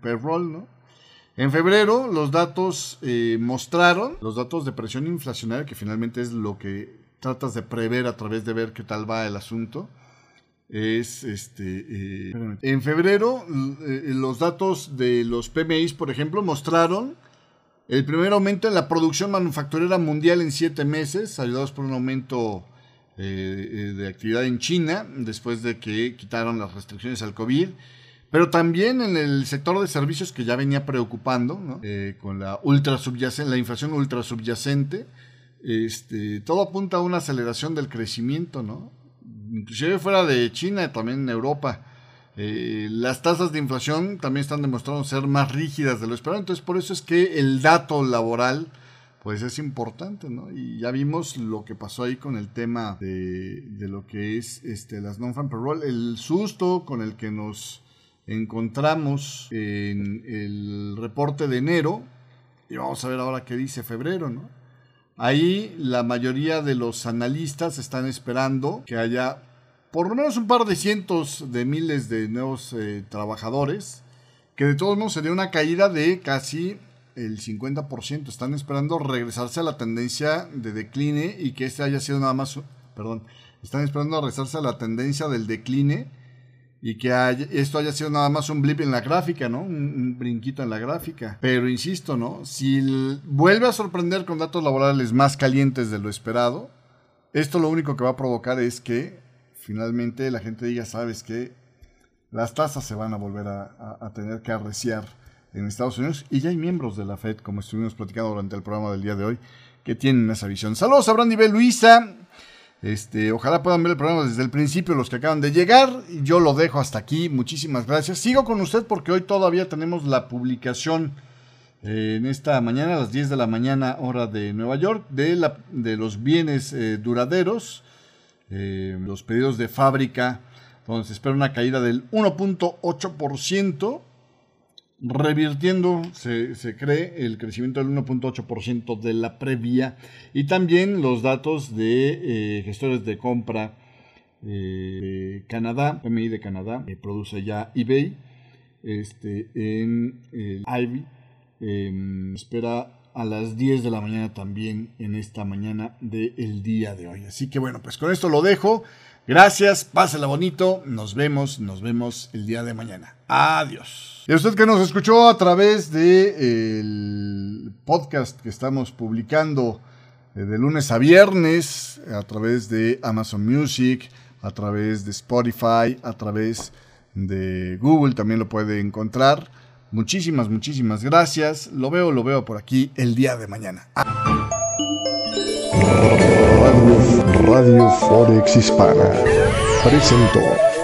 B: payroll, ¿no? En febrero los datos mostraron los datos de presión inflacionaria, que finalmente es lo que tratas de prever a través de ver qué tal va el asunto. Es este. Eh, en febrero, eh, los datos de los PMIs, por ejemplo, mostraron el primer aumento en la producción manufacturera mundial en siete meses, ayudados por un aumento de actividad en China, después de que quitaron las restricciones al COVID pero también en el sector de servicios que ya venía preocupando, eh, con la ultra subyacente, la inflación ultra subyacente, este, todo apunta a una aceleración del crecimiento, ¿no? Inclusive fuera de China, también en Europa. Eh, las tasas de inflación también están demostrando ser más rígidas de lo esperado. Entonces, por eso es que el dato laboral, pues es importante, ¿no? Y ya vimos lo que pasó ahí con el tema de, lo que es este, las non-farm payroll, el susto con el que nos encontramos en el reporte de enero, y vamos a ver ahora qué dice febrero, ¿no? Ahí la mayoría de los analistas están esperando que haya por lo menos un par de cientos de miles de nuevos eh, trabajadores, que de todos modos sería una caída de casi el 50%. Están esperando regresarse a la tendencia de decline y que este haya sido nada más, perdón, están esperando regresarse a la tendencia del decline y que esto haya sido nada más un blip en la gráfica, ¿no? Un, brinquito en la gráfica. Pero insisto, ¿no? Si vuelve a sorprender con datos laborales más calientes de lo esperado, esto lo único que va a provocar es que finalmente la gente diga, sabes que las tasas se van a volver a, tener que arreciar en Estados Unidos y ya hay miembros de la Fed, como estuvimos platicando durante el programa del día de hoy, que tienen esa visión. Saludos a Brandy B. este, ojalá puedan ver el programa desde el principio los que acaban de llegar. Yo lo dejo hasta aquí. Muchísimas gracias. Sigo con usted porque hoy todavía tenemos la publicación eh, en esta mañana, a las 10 de la mañana, hora de Nueva York, de, la, de los bienes eh, duraderos, eh, los pedidos de fábrica, donde se espera una caída del 1.8% revirtiendo, se, cree, el crecimiento del 1.8% de la previa y también los datos de eh, gestores de compra eh, de Canadá, PMI de Canadá, que produce ya eBay, este, en Ivy, em, espera a las 10 de la mañana también en esta mañana del día de hoy. Así que bueno, pues con esto lo dejo. Gracias, pásela bonito, nos vemos, nos vemos el día de mañana. Adiós. Y a usted que nos escuchó a través del podcast que estamos publicando eh, de lunes a viernes, a través de Amazon Music, a través de Spotify, a través de Google, también lo puede encontrar. Muchísimas, muchísimas gracias. Lo veo, lo veo por aquí el día de mañana.
A: Radio, Forex Hispana presentó.